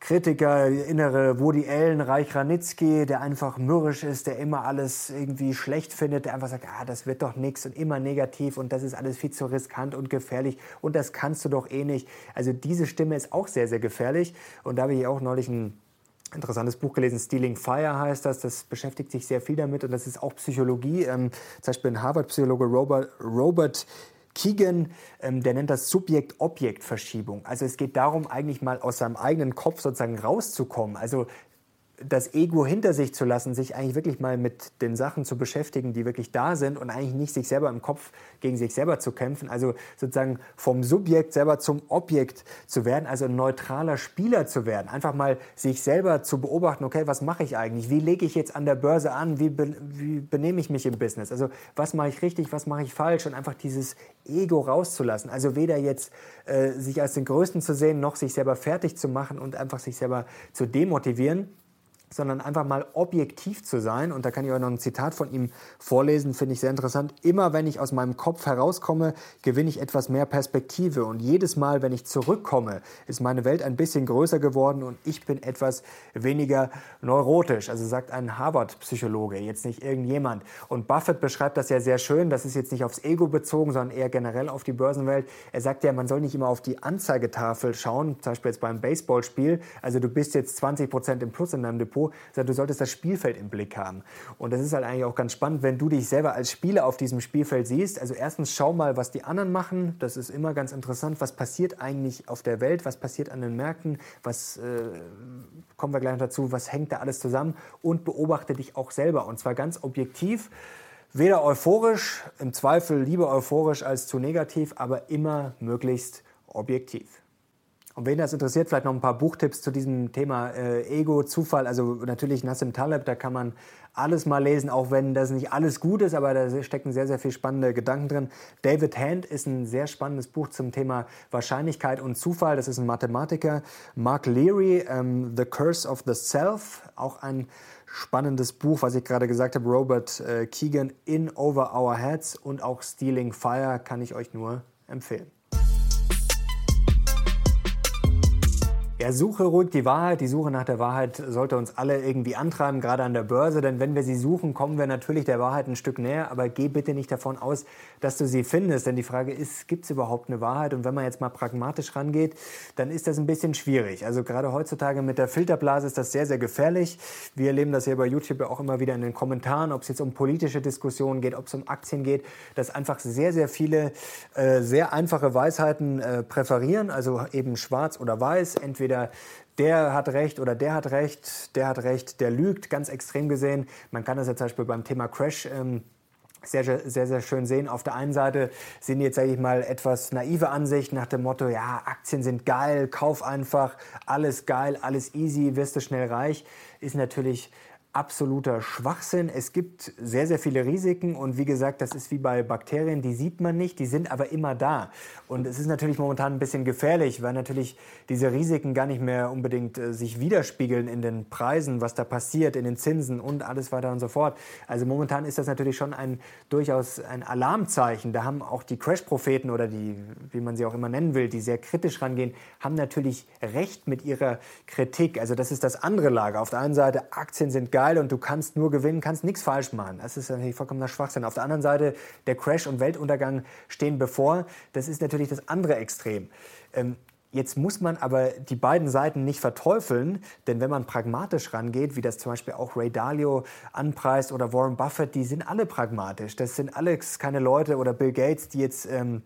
Kritiker, innere Woody Allen, Reich Ranitzky, der einfach mürrisch ist, der immer alles irgendwie schlecht findet, der einfach sagt, ah, das wird doch nichts und immer negativ und das ist alles viel zu riskant und gefährlich und das kannst du doch eh nicht. Also diese Stimme ist auch sehr, sehr gefährlich und da habe ich auch neulich ein interessantes Buch gelesen, Stealing Fire heißt das. Das beschäftigt sich sehr viel damit und das ist auch Psychologie. Ähm, zum Beispiel ein Harvard-Psychologe Robert, Robert Keegan, ähm, der nennt das Subjekt-Objekt-Verschiebung. Also es geht darum, eigentlich mal aus seinem eigenen Kopf sozusagen rauszukommen. Also das Ego hinter sich zu lassen, sich eigentlich wirklich mal mit den Sachen zu beschäftigen, die wirklich da sind und eigentlich nicht sich selber im Kopf gegen sich selber zu kämpfen, also sozusagen vom Subjekt selber zum Objekt zu werden, also ein neutraler Spieler zu werden, einfach mal sich selber zu beobachten, okay, was mache ich eigentlich, wie lege ich jetzt an der Börse an, wie, be wie benehme ich mich im Business, also was mache ich richtig, was mache ich falsch? Und einfach dieses Ego rauszulassen, also weder jetzt äh, sich als den Größten zu sehen, noch sich selber fertig zu machen und einfach sich selber zu demotivieren sondern einfach mal objektiv zu sein. Und da kann ich euch noch ein Zitat von ihm vorlesen, finde ich sehr interessant. Immer wenn ich aus meinem Kopf herauskomme, gewinne ich etwas mehr Perspektive. Und jedes Mal, wenn ich zurückkomme, ist meine Welt ein bisschen größer geworden und ich bin etwas weniger neurotisch. Also sagt ein Harvard-Psychologe, jetzt nicht irgendjemand. Und Buffett beschreibt das ja sehr schön. Das ist jetzt nicht aufs Ego bezogen, sondern eher generell auf die Börsenwelt. Er sagt ja, man soll nicht immer auf die Anzeigetafel schauen, zum Beispiel jetzt beim Baseballspiel. Also du bist jetzt 20 Prozent im Plus in deinem Depot Sondern du solltest das Spielfeld im Blick haben. Und das ist halt eigentlich auch ganz spannend, wenn du dich selber als Spieler auf diesem Spielfeld siehst. Also erstens schau mal, was die anderen machen. Das ist immer ganz interessant. Was passiert eigentlich auf der Welt? Was passiert an den Märkten? Was äh, kommen wir gleich noch dazu? Was hängt da alles zusammen? Und beobachte dich auch selber. Und zwar ganz objektiv. Weder euphorisch, im Zweifel lieber euphorisch als zu negativ, aber immer möglichst objektiv. Und wen das interessiert, vielleicht noch ein paar Buchtipps zu diesem Thema äh, Ego, Zufall. Also natürlich Nassim Taleb, da kann man alles mal lesen, auch wenn das nicht alles gut ist, aber da stecken sehr, sehr viele spannende Gedanken drin. David Hand ist ein sehr spannendes Buch zum Thema Wahrscheinlichkeit und Zufall. Das ist ein Mathematiker. Mark Leary, ähm, The Curse of the Self, auch ein spannendes Buch, was ich gerade gesagt habe. Robert äh, Keegan, In Over Our Heads und auch Stealing Fire kann ich euch nur empfehlen. Ja, suche ruhig die Wahrheit. Die Suche nach der Wahrheit sollte uns alle irgendwie antreiben, gerade an der Börse. Denn wenn wir sie suchen, kommen wir natürlich der Wahrheit ein Stück näher. Aber geh bitte nicht davon aus, dass du sie findest. Denn die Frage ist, gibt es überhaupt eine Wahrheit? Und wenn man jetzt mal pragmatisch rangeht, dann ist das ein bisschen schwierig. Also gerade heutzutage mit der Filterblase ist das sehr, sehr gefährlich. Wir erleben das hier bei YouTube auch immer wieder in den Kommentaren, ob es jetzt um politische Diskussionen geht, ob es um Aktien geht, dass einfach sehr, sehr viele äh, sehr einfache Weisheiten äh, präferieren. Also eben schwarz oder weiß, entweder entweder der hat recht oder der hat recht, der hat recht, der lügt, ganz extrem gesehen. Man kann das ja zum Beispiel beim Thema Crash ähm, sehr, sehr, sehr schön sehen. Auf der einen Seite sind jetzt, sage ich mal, etwas naive Ansichten nach dem Motto, ja, Aktien sind geil, kauf einfach, alles geil, alles easy, wirst du schnell reich. Ist natürlich absoluter Schwachsinn. Es gibt sehr, sehr viele Risiken und wie gesagt, das ist wie bei Bakterien, die sieht man nicht, die sind aber immer da. Und es ist natürlich momentan ein bisschen gefährlich, weil natürlich diese Risiken gar nicht mehr unbedingt äh, sich widerspiegeln in den Preisen, was da passiert, in den Zinsen und alles weiter und so fort. Also momentan ist das natürlich schon ein durchaus ein Alarmzeichen. Da haben auch die Crash-Propheten oder die, wie man sie auch immer nennen will, die sehr kritisch rangehen, haben natürlich recht mit ihrer Kritik. Also das ist das andere Lager. Auf der einen Seite, Aktien sind geil und du kannst nur gewinnen, kannst nichts falsch machen. Das ist natürlich vollkommener Schwachsinn. Auf der anderen Seite, der Crash und Weltuntergang stehen bevor. Das ist natürlich das andere Extrem. Ähm, Jetzt muss man aber die beiden Seiten nicht verteufeln, denn wenn man pragmatisch rangeht, wie das zum Beispiel auch Ray Dalio anpreist oder Warren Buffett, die sind alle pragmatisch. Das sind alles keine Leute oder Bill Gates, die jetzt ähm,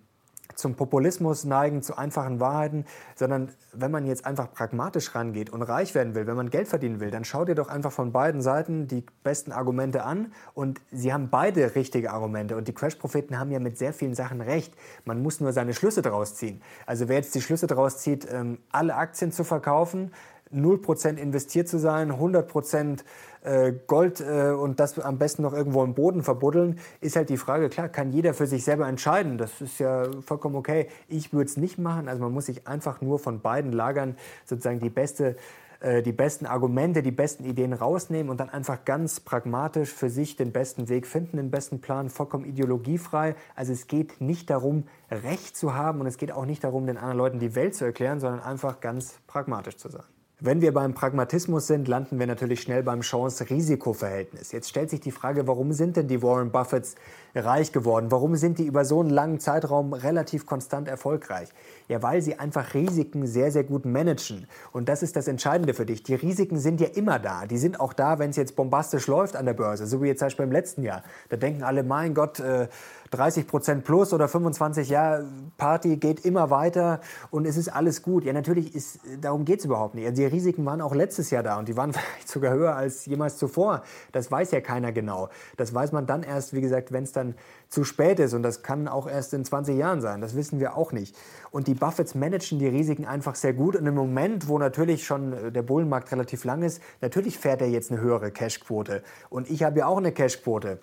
zum Populismus neigen, zu einfachen Wahrheiten, sondern wenn man jetzt einfach pragmatisch rangeht und reich werden will, wenn man Geld verdienen will, dann schau dir doch einfach von beiden Seiten die besten Argumente an und sie haben beide richtige Argumente und die Crash-Propheten haben ja mit sehr vielen Sachen recht. Man muss nur seine Schlüsse daraus ziehen. Also wer jetzt die Schlüsse daraus zieht, ähm, alle Aktien zu verkaufen, 0% investiert zu sein, 100% äh, Gold äh, und das am besten noch irgendwo im Boden verbuddeln, ist halt die Frage, klar, kann jeder für sich selber entscheiden. Das ist ja vollkommen okay. Ich würde es nicht machen. Also man muss sich einfach nur von beiden Lagern sozusagen die beste äh, die besten Argumente, die besten Ideen rausnehmen und dann einfach ganz pragmatisch für sich den besten Weg finden, den besten Plan, vollkommen ideologiefrei. Also es geht nicht darum, Recht zu haben und es geht auch nicht darum, den anderen Leuten die Welt zu erklären, sondern einfach ganz pragmatisch zu sein. Wenn wir beim Pragmatismus sind, landen wir natürlich schnell beim Chance-Risiko-Verhältnis. Jetzt stellt sich die Frage, warum sind denn die Warren Buffetts reich geworden? Warum sind die über so einen langen Zeitraum relativ konstant erfolgreich? Ja, weil sie einfach Risiken sehr, sehr gut managen. Und das ist das Entscheidende für dich. Die Risiken sind ja immer da. Die sind auch da, wenn es jetzt bombastisch läuft an der Börse, so wie jetzt zum Beispiel im letzten Jahr. Da denken alle, mein Gott, äh, 30 Prozent plus oder 25 Jahre Party geht immer weiter und es ist alles gut. Ja, natürlich ist, darum geht es überhaupt nicht. Die Risiken waren auch letztes Jahr da und die waren vielleicht sogar höher als jemals zuvor. Das weiß ja keiner genau. Das weiß man dann erst, wie gesagt, wenn es dann zu spät ist und das kann auch erst in 20 Jahren sein. Das wissen wir auch nicht. Und die Buffets managen die Risiken einfach sehr gut und im Moment, wo natürlich schon äh, der Bullenmarkt relativ lang ist, natürlich fährt er jetzt eine höhere Cashquote. Und ich habe ja auch eine Cashquote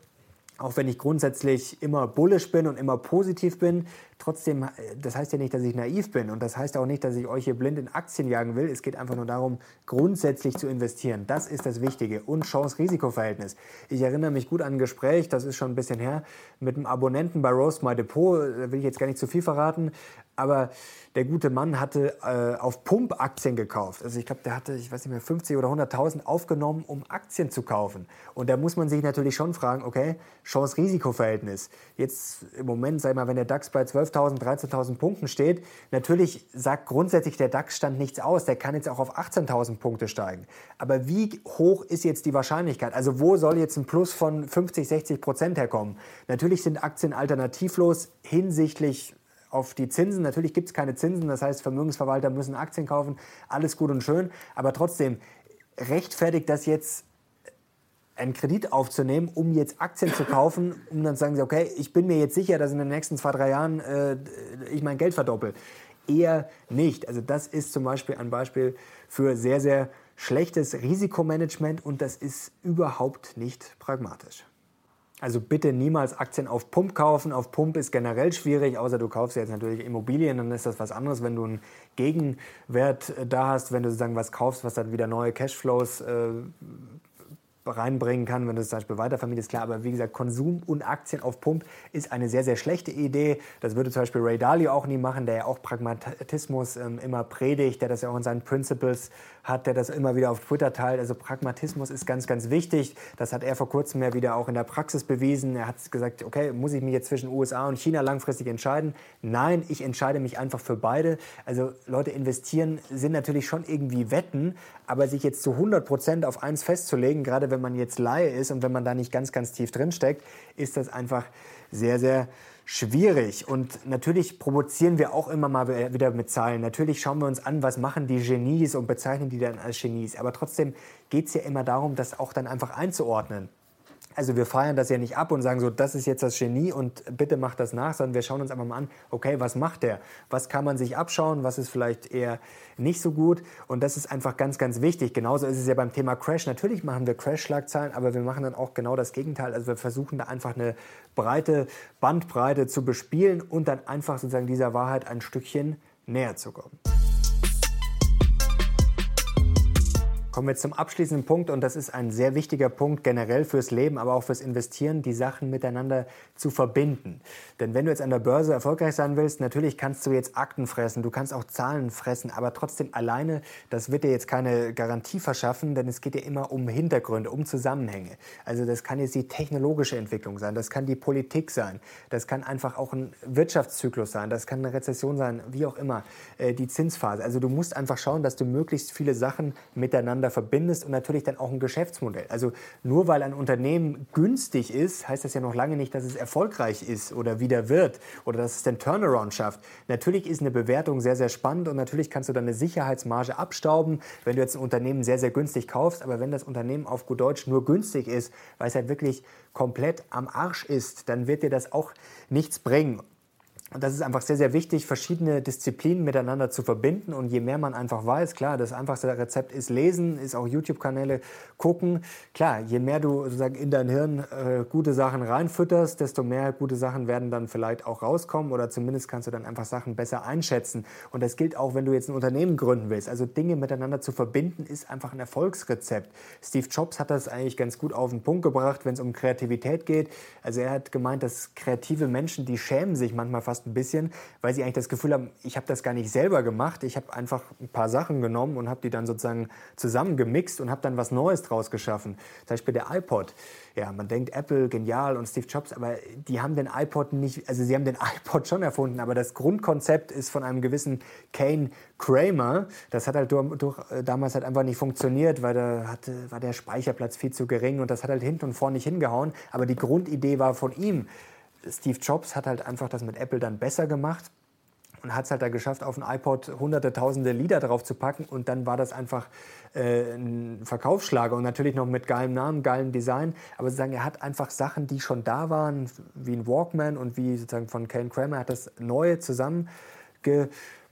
auch wenn ich grundsätzlich immer bullish bin und immer positiv bin, trotzdem, äh, das heißt ja nicht, dass ich naiv bin und das heißt auch nicht, dass ich euch hier blind in Aktien jagen will. Es geht einfach nur darum, grundsätzlich zu investieren. Das ist das Wichtige und Chance-Risiko-Verhältnis. Ich erinnere mich gut an ein Gespräch, das ist schon ein bisschen her, mit einem Abonnenten bei Roast My Depot, da will ich jetzt gar nicht zu viel verraten, aber der gute Mann hatte äh, auf Pump Aktien gekauft. Also ich glaube, der hatte, ich weiß nicht mehr, 50 oder 100.000 aufgenommen, um Aktien zu kaufen. Und da muss man sich natürlich schon fragen, okay, Chance-Risiko-Verhältnis. Jetzt im Moment, sag mal, wenn der DAX bei 12.000, 13.000 Punkten steht, natürlich sagt grundsätzlich der DAX-Stand nichts aus. Der kann jetzt auch auf 18.000 Punkte steigen. Aber wie hoch ist jetzt die Wahrscheinlichkeit? Also wo soll jetzt ein Plus von 50, 60 Prozent herkommen? Natürlich sind Aktien alternativlos hinsichtlich auf die Zinsen. Natürlich gibt es keine Zinsen, das heißt, Vermögensverwalter müssen Aktien kaufen, alles gut und schön. Aber trotzdem, rechtfertigt das jetzt einen Kredit aufzunehmen, um jetzt Aktien zu kaufen, um dann zu sagen, okay, ich bin mir jetzt sicher, dass in den nächsten zwei, drei Jahren äh, ich mein Geld verdoppel. Eher nicht. Also das ist zum Beispiel ein Beispiel für sehr, sehr schlechtes Risikomanagement und das ist überhaupt nicht pragmatisch. Also bitte niemals Aktien auf Pump kaufen. Auf Pump ist generell schwierig, außer du kaufst jetzt natürlich Immobilien, dann ist das was anderes, wenn du einen Gegenwert äh, da hast, wenn du sozusagen was kaufst, was dann wieder neue Cashflows äh, reinbringen kann, wenn du es zum Beispiel weitervermietest, klar. Aber wie gesagt, Konsum und Aktien auf Pump ist eine sehr, sehr schlechte Idee. Das würde zum Beispiel Ray Dalio auch nie machen, der ja auch Pragmatismus ähm, immer predigt, der das ja auch in seinen Principles hat, der das immer wieder auf Twitter teilt. Also Pragmatismus ist ganz, ganz wichtig. Das hat er vor kurzem ja wieder auch in der Praxis bewiesen. Er hat gesagt, okay, muss ich mich jetzt zwischen USA und China langfristig entscheiden? Nein, ich entscheide mich einfach für beide. Also Leute investieren sind natürlich schon irgendwie Wetten, aber sich jetzt zu 100 Prozent auf eins festzulegen, gerade wenn man jetzt Laie ist und wenn man da nicht ganz, ganz tief drin steckt, ist das einfach sehr, sehr schwierig. Und natürlich provozieren wir auch immer mal wieder mit Zahlen. Natürlich schauen wir uns an, was machen die Genies und bezeichnen die dann als Genies. Aber trotzdem geht es ja immer darum, das auch dann einfach einzuordnen. Also wir feiern das ja nicht ab und sagen so, das ist jetzt das Genie und bitte macht das nach, sondern wir schauen uns einfach mal an, okay, was macht der? Was kann man sich abschauen? Was ist vielleicht eher nicht so gut? Und das ist einfach ganz, ganz wichtig. Genauso ist es ja beim Thema Crash. Natürlich machen wir Crash-Schlagzeilen, aber wir machen dann auch genau das Gegenteil. Also wir versuchen da einfach eine breite Bandbreite zu bespielen und dann einfach sozusagen dieser Wahrheit ein Stückchen näher zu kommen. Kommen wir zum abschließenden Punkt und das ist ein sehr wichtiger Punkt generell fürs Leben, aber auch fürs Investieren, die Sachen miteinander zu verbinden. Denn wenn du jetzt an der Börse erfolgreich sein willst, natürlich kannst du jetzt Akten fressen, du kannst auch Zahlen fressen, aber trotzdem alleine, das wird dir jetzt keine Garantie verschaffen, denn es geht ja immer um Hintergründe, um Zusammenhänge. Also das kann jetzt die technologische Entwicklung sein, das kann die Politik sein, das kann einfach auch ein Wirtschaftszyklus sein, das kann eine Rezession sein, wie auch immer, äh, die Zinsphase. Also du musst einfach schauen, dass du möglichst viele Sachen miteinander miteinander verbindest und natürlich dann auch ein Geschäftsmodell. Also nur weil ein Unternehmen günstig ist, heißt das ja noch lange nicht, dass es erfolgreich ist oder wieder wird oder dass es den Turnaround schafft. Natürlich ist eine Bewertung sehr, sehr spannend und natürlich kannst du dann eine Sicherheitsmarge abstauben, wenn du jetzt ein Unternehmen sehr, sehr günstig kaufst. Aber wenn das Unternehmen auf gut Deutsch nur günstig ist, weil es halt wirklich komplett am Arsch ist, dann wird dir das auch nichts bringen. Und das ist einfach sehr, sehr wichtig, verschiedene Disziplinen miteinander zu verbinden. Und je mehr man einfach weiß, klar, das einfachste Rezept ist lesen, ist auch YouTube-Kanäle gucken. Klar, je mehr du sozusagen in dein Hirn äh, gute Sachen reinfütterst, desto mehr gute Sachen werden dann vielleicht auch rauskommen oder zumindest kannst du dann einfach Sachen besser einschätzen. Und das gilt auch, wenn du jetzt ein Unternehmen gründen willst. Also Dinge miteinander zu verbinden, ist einfach ein Erfolgsrezept. Steve Jobs hat das eigentlich ganz gut auf den Punkt gebracht, wenn es um Kreativität geht. Also er hat gemeint, dass kreative Menschen, die schämen sich manchmal fast fast ein bisschen, weil sie eigentlich das Gefühl haben, ich habe das gar nicht selber gemacht. Ich habe einfach ein paar Sachen genommen und habe die dann sozusagen zusammengemixt und habe dann was Neues draus geschaffen. Zum Beispiel der iPod. Ja, man denkt Apple genial und Steve Jobs, aber die haben den iPod nicht, also sie haben den iPod schon erfunden, aber das Grundkonzept ist von einem gewissen Kane Kramer. Das hat halt durch, durch, damals halt einfach nicht funktioniert, weil da hatte, war der Speicherplatz viel zu gering und das hat halt hinten und vorne nicht hingehauen. Aber die Grundidee war von ihm. Steve Jobs hat halt einfach das mit Apple dann besser gemacht und hat es halt da geschafft, auf ein iPod hunderte, tausende Lieder drauf zu packen und dann war das einfach äh, ein Verkaufsschlager und natürlich noch mit geilem Namen, geilem Design, aber sozusagen er hat einfach Sachen, die schon da waren, wie ein Walkman und wie sozusagen von Ken Kramer, hat das Neue zusammengebracht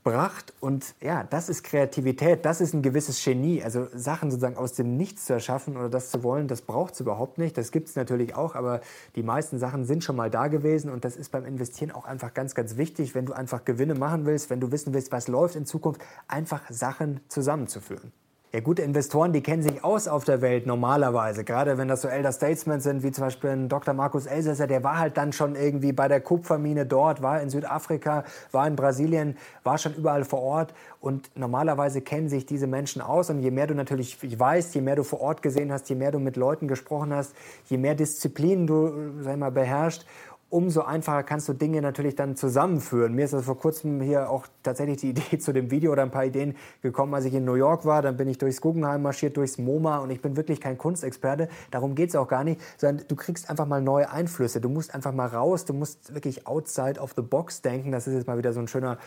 gebracht. Und ja, das ist Kreativität, das ist ein gewisses Genie. Also Sachen sozusagen aus dem Nichts zu erschaffen oder das zu wollen, das braucht es überhaupt nicht. Das gibt es natürlich auch, aber die meisten Sachen sind schon mal da gewesen. Und das ist beim Investieren auch einfach ganz, ganz wichtig, wenn du einfach Gewinne machen willst, wenn du wissen willst, was läuft in Zukunft, einfach Sachen zusammenzuführen. Ja, gute Investoren, die kennen sich aus auf der Welt normalerweise. Gerade wenn das so Elder Statesmen sind, wie zum Beispiel ein Dr. Markus Elsässer, der war halt dann schon irgendwie bei der Kupfermine dort, war in Südafrika, war in Brasilien, war schon überall vor Ort. Und normalerweise kennen sich diese Menschen aus. Und je mehr du natürlich weißt, je mehr du vor Ort gesehen hast, je mehr du mit Leuten gesprochen hast, je mehr Disziplinen du, sag mal, beherrschst, umso einfacher kannst du Dinge natürlich dann zusammenführen. Mir ist das vor kurzem hier auch tatsächlich die Idee zu dem Video oder ein paar Ideen gekommen, als ich in New York war. Dann bin ich durchs Guggenheim marschiert, durchs MoMA und ich bin wirklich kein Kunstexperte. Darum geht es auch gar nicht, sondern du kriegst einfach mal neue Einflüsse. Du musst einfach mal raus, du musst wirklich outside of the box denken. Das ist jetzt mal wieder so ein schöner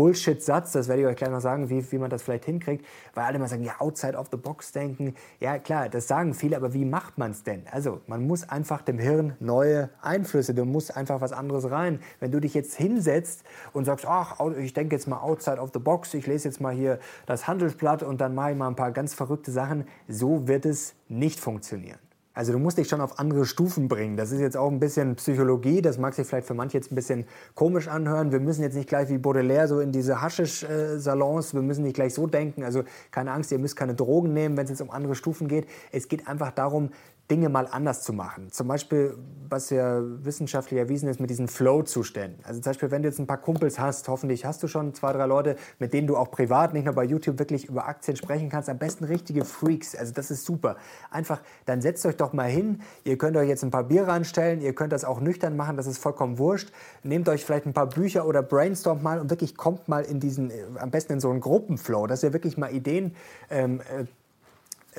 Bullshit-Satz, das werde ich euch gleich noch sagen, wie, wie man das vielleicht hinkriegt, weil alle mal sagen, ja, outside of the box denken. Ja, klar, das sagen viele, aber wie macht man es denn? Also, man muss einfach dem Hirn neue Einflüsse, du musst einfach was anderes rein. Wenn du dich jetzt hinsetzt und sagst, ach, ich denke jetzt mal outside of the box, ich lese jetzt mal hier das Handelsblatt und dann mache ich mal ein paar ganz verrückte Sachen, so wird es nicht funktionieren. Also du musst dich schon auf andere Stufen bringen. Das ist jetzt auch ein bisschen Psychologie. Das mag sich vielleicht für manche jetzt ein bisschen komisch anhören. Wir müssen jetzt nicht gleich wie Baudelaire so in diese Haschisch-Salons. Wir müssen nicht gleich so denken. Also keine Angst, ihr müsst keine Drogen nehmen, wenn es jetzt um andere Stufen geht. Es geht einfach darum, Dinge mal anders zu machen. Zum Beispiel, was ja wissenschaftlich erwiesen ist mit diesen Flow-Zuständen. Also zum Beispiel, wenn du jetzt ein paar Kumpels hast, hoffentlich hast du schon zwei, drei Leute, mit denen du auch privat, nicht nur bei YouTube, wirklich über Aktien sprechen kannst. Am besten richtige Freaks. Also das ist super. Einfach, dann setzt euch doch mal hin. Ihr könnt euch jetzt ein paar Bier reinstellen. Ihr könnt das auch nüchtern machen. Das ist vollkommen wurscht. Nehmt euch vielleicht ein paar Bücher oder brainstormt mal und wirklich kommt mal in diesen, äh, am besten in so einen Gruppenflow, dass ihr wirklich mal Ideen ähm, äh,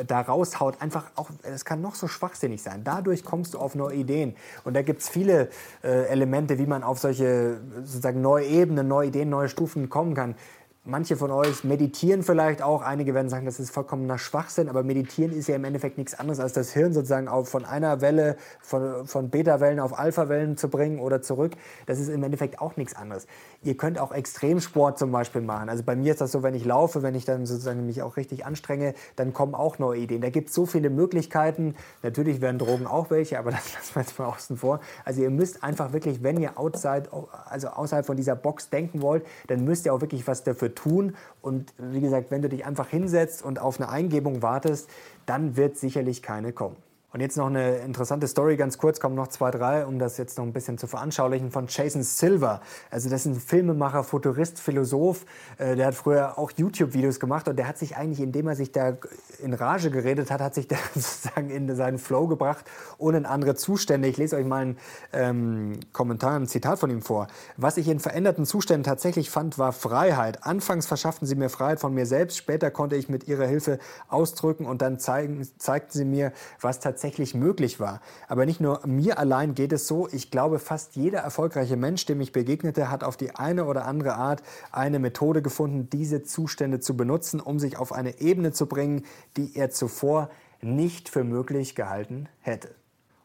da raushaut, einfach auch, es kann noch so schwachsinnig sein. Dadurch kommst du auf neue Ideen. Und da gibt es viele äh, Elemente, wie man auf solche sozusagen neue Ebenen, neue Ideen, neue Stufen kommen kann. Manche von euch meditieren vielleicht auch. Einige werden sagen, das ist vollkommener Schwachsinn. Aber meditieren ist ja im Endeffekt nichts anderes, als das Hirn sozusagen auf, von einer Welle, von, von Beta-Wellen auf Alpha-Wellen zu bringen oder zurück. Das ist im Endeffekt auch nichts anderes. Ihr könnt auch Extremsport zum Beispiel machen. Also bei mir ist das so, wenn ich laufe, wenn ich dann sozusagen mich auch richtig anstrenge, dann kommen auch neue Ideen. Da gibt es so viele Möglichkeiten. Natürlich werden Drogen auch welche, aber das lassen wir jetzt mal außen vor. Also ihr müsst einfach wirklich, wenn ihr outside, also außerhalb von dieser Box denken wollt, dann müsst ihr auch wirklich was dafür tun. Und wie gesagt, wenn du dich einfach hinsetzt und auf eine Eingebung wartest, dann wird sicherlich keine kommen. Und jetzt noch eine interessante Story, ganz kurz, kommen noch zwei, drei, um das jetzt noch ein bisschen zu veranschaulichen, von Jason Silver. Also das ist ein Filmemacher, Futurist, Philosoph. Äh, der hat früher auch YouTube-Videos gemacht und der hat sich eigentlich, indem er sich da in Rage geredet hat, hat sich da sozusagen in seinen Flow gebracht, ohne in andere Zustände. Ich lese euch mal einen ähm, Kommentar, ein Zitat von ihm vor. Was ich in veränderten Zuständen tatsächlich fand, war Freiheit. Anfangs verschafften sie mir Freiheit von mir selbst, später konnte ich mit ihrer Hilfe ausdrücken und dann zeigen, zeigten sie mir, was tatsächlich tatsächlich möglich war. Aber nicht nur mir allein geht es so. Ich glaube, fast jeder erfolgreiche Mensch, dem ich begegnete, hat auf die eine oder andere Art eine Methode gefunden, diese Zustände zu benutzen, um sich auf eine Ebene zu bringen, die er zuvor nicht für möglich gehalten hätte.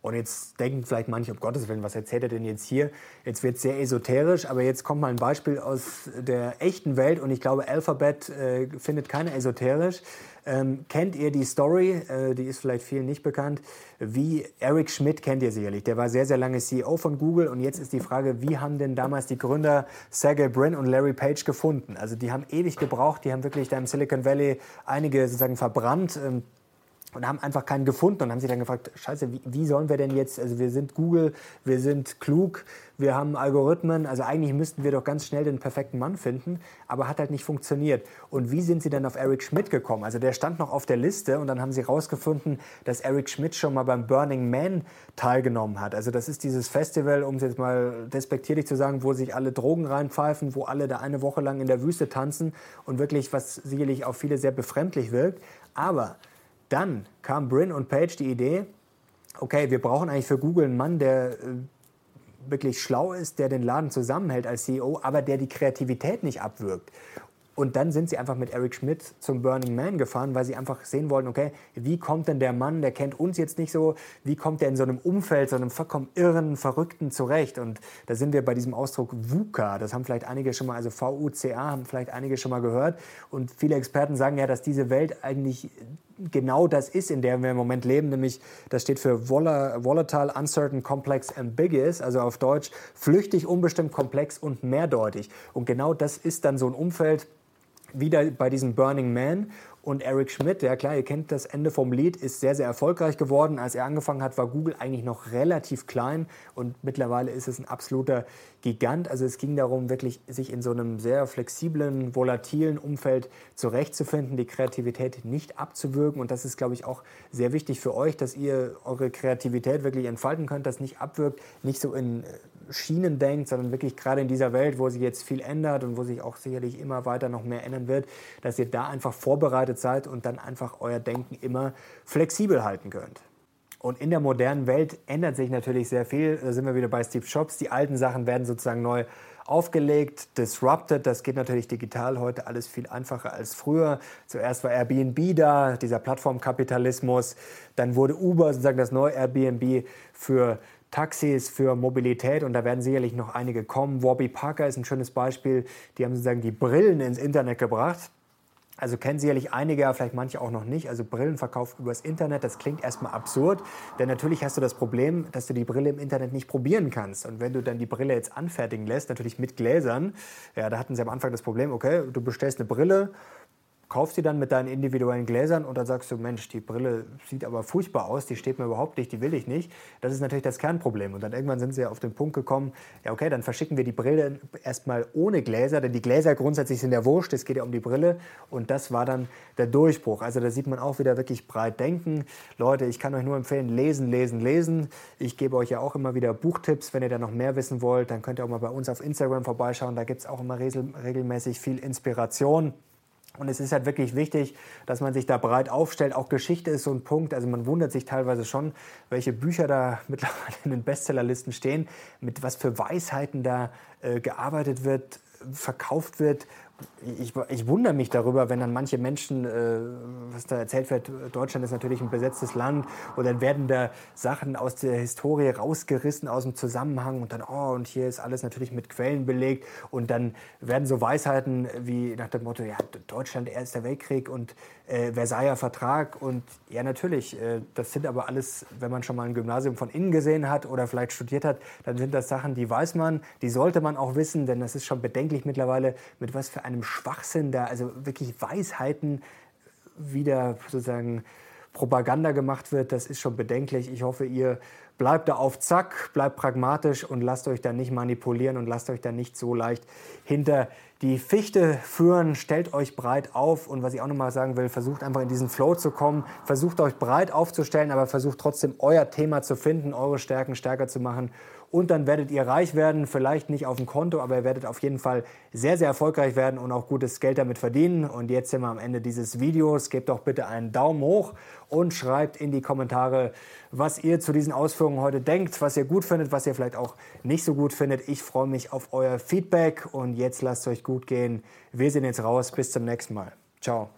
Und jetzt denken vielleicht manche, um Gottes Willen, was erzählt er denn jetzt hier? Jetzt wird es sehr esoterisch, aber jetzt kommt mal ein Beispiel aus der echten Welt und ich glaube, Alphabet äh, findet keine esoterisch. Ähm, kennt ihr die Story, äh, die ist vielleicht vielen nicht bekannt, wie Eric Schmidt kennt ihr sicherlich. Der war sehr, sehr lange CEO von Google und jetzt ist die Frage, wie haben denn damals die Gründer Sergey Brin und Larry Page gefunden? Also die haben ewig gebraucht, die haben wirklich da im Silicon Valley einige sozusagen verbrannt. Ähm, und haben einfach keinen gefunden und haben sich dann gefragt, scheiße, wie, wie, sollen wir denn jetzt, also wir sind Google, wir sind klug, wir haben Algorithmen, also eigentlich müssten wir doch ganz schnell den perfekten Mann finden, aber hat halt nicht funktioniert. Und wie sind sie dann auf Eric Schmidt gekommen? Also der stand noch auf der Liste und dann haben sie herausgefunden, dass Eric Schmidt schon mal beim Burning Man teilgenommen hat. Also das ist dieses Festival, um es jetzt mal despektierlich zu sagen, wo sich alle Drogen reinpfeifen, wo alle da eine Woche lang in der Wüste tanzen und wirklich, was sicherlich auf viele sehr befremdlich wirkt. Aber dann kam Brin und Page die Idee, okay, wir brauchen eigentlich für Google einen Mann, der äh, wirklich schlau ist, der den Laden zusammenhält als CEO, aber der die Kreativität nicht abwirkt. Und dann sind sie einfach mit Eric Schmidt zum Burning Man gefahren, weil sie einfach sehen wollten, okay, wie kommt denn der Mann, der kennt uns jetzt nicht so, wie kommt der in so einem Umfeld, so einem vollkommen irren, verrückten zurecht? Und da sind wir bei diesem Ausdruck VUCA, das haben vielleicht einige schon mal, also V-U-C-A, haben vielleicht einige schon mal gehört. Und viele Experten sagen ja, dass diese Welt eigentlich genau das ist, in der wir im Moment leben, nämlich das steht für Volatile, Uncertain, Complex, Ambiguous, also auf Deutsch flüchtig, unbestimmt, komplex und mehrdeutig. Und genau das ist dann so ein Umfeld, wieder bei diesem Burning Man. Und Eric Schmidt, ja klar, ihr kennt das Ende vom Lied, ist sehr, sehr erfolgreich geworden. Als er angefangen hat, war Google eigentlich noch relativ klein und mittlerweile ist es ein absoluter Gigant. Also es ging darum, wirklich sich in so einem sehr flexiblen, volatilen Umfeld zurechtzufinden, die Kreativität nicht abzuwürgen. Und das ist, glaube ich, auch sehr wichtig für euch, dass ihr eure Kreativität wirklich entfalten könnt, das nicht abwirkt, nicht so in Schienen denkt, sondern wirklich gerade in dieser Welt, wo sich jetzt viel ändert und wo sich auch sicherlich immer weiter noch mehr ändern wird, dass ihr da einfach vorbereitet seid und dann einfach euer Denken immer flexibel halten könnt. Und in der modernen Welt ändert sich natürlich sehr viel. Da sind wir wieder bei Steve Jobs. Die alten Sachen werden sozusagen neu aufgelegt, disrupted. Das geht natürlich digital heute alles viel einfacher als früher. Zuerst war Airbnb da, dieser Plattformkapitalismus. Dann wurde Uber sozusagen das neue Airbnb für Taxis für Mobilität und da werden sicherlich noch einige kommen. Warby Parker ist ein schönes Beispiel. Die haben sozusagen die Brillen ins Internet gebracht. Also kennen sicherlich einige, vielleicht manche auch noch nicht. Also Brillenverkauf übers Internet, das klingt erstmal absurd, denn natürlich hast du das Problem, dass du die Brille im Internet nicht probieren kannst. Und wenn du dann die Brille jetzt anfertigen lässt, natürlich mit Gläsern, ja, da hatten sie am Anfang das Problem, okay, du bestellst eine Brille, kaufst die dann mit deinen individuellen Gläsern und dann sagst du, Mensch, die Brille sieht aber furchtbar aus, die steht mir überhaupt nicht, die will ich nicht. Das ist natürlich das Kernproblem. Und dann irgendwann sind sie ja auf den Punkt gekommen, ja okay, dann verschicken wir die Brille erstmal ohne Gläser, denn die Gläser grundsätzlich sind ja wurscht, es geht ja um die Brille. Und das war dann der Durchbruch. Also da sieht man auch wieder wirklich breit denken. Leute, ich kann euch nur empfehlen, lesen, lesen, lesen. Ich gebe euch ja auch immer wieder Buchtipps. Wenn ihr da noch mehr wissen wollt, dann könnt ihr auch mal bei uns auf Instagram vorbeischauen. Da gibt es auch immer regelmäßig viel Inspiration. Und es ist halt wirklich wichtig, dass man sich da breit aufstellt. Auch Geschichte ist so ein Punkt. Also man wundert sich teilweise schon, welche Bücher da mittlerweile in den Bestsellerlisten stehen, mit was für Weisheiten da äh, gearbeitet wird, verkauft wird ich, ich, wundere mich darüber, wenn dann manche Menschen, äh, was da erzählt wird, Deutschland ist natürlich ein besetztes Land und dann werden da Sachen aus der Historie rausgerissen aus dem Zusammenhang und dann, oh, und hier ist alles natürlich mit Quellen belegt und dann werden so Weisheiten wie nach dem Motto, ja, Deutschland, Erster Weltkrieg und äh, Versailler Vertrag und ja, natürlich, äh, das sind aber alles, wenn man schon mal ein Gymnasium von innen gesehen hat oder vielleicht studiert hat, dann sind das Sachen, die weiß man, die sollte man auch wissen, denn das ist schon bedenklich mittlerweile, mit was für einem Schwachsinn da, also wirklich Weisheiten wieder sozusagen Propaganda gemacht wird, das ist schon bedenklich. Ich hoffe, ihr bleibt da auf Zack, bleibt pragmatisch und lasst euch da nicht manipulieren und lasst euch da nicht so leicht hinter die Fichte führen. Stellt euch breit auf und was ich auch nochmal sagen will, versucht einfach in diesen Flow zu kommen. Versucht euch breit aufzustellen, aber versucht trotzdem euer Thema zu finden, eure Stärken stärker zu machen und dann werdet ihr reich werden, vielleicht nicht auf dem Konto, aber ihr werdet auf jeden Fall sehr, sehr erfolgreich werden und auch gutes Geld damit verdienen. Und jetzt sind wir am Ende dieses Videos. Gebt doch bitte einen Daumen hoch und schreibt in die Kommentare, was ihr zu diesen Ausführungen heute denkt, was ihr gut findet, was ihr vielleicht auch nicht so gut findet. Ich freue mich auf euer Feedback und jetzt lasst es euch gut gehen. Wir sehen jetzt raus. Bis zum nächsten Mal. Ciao.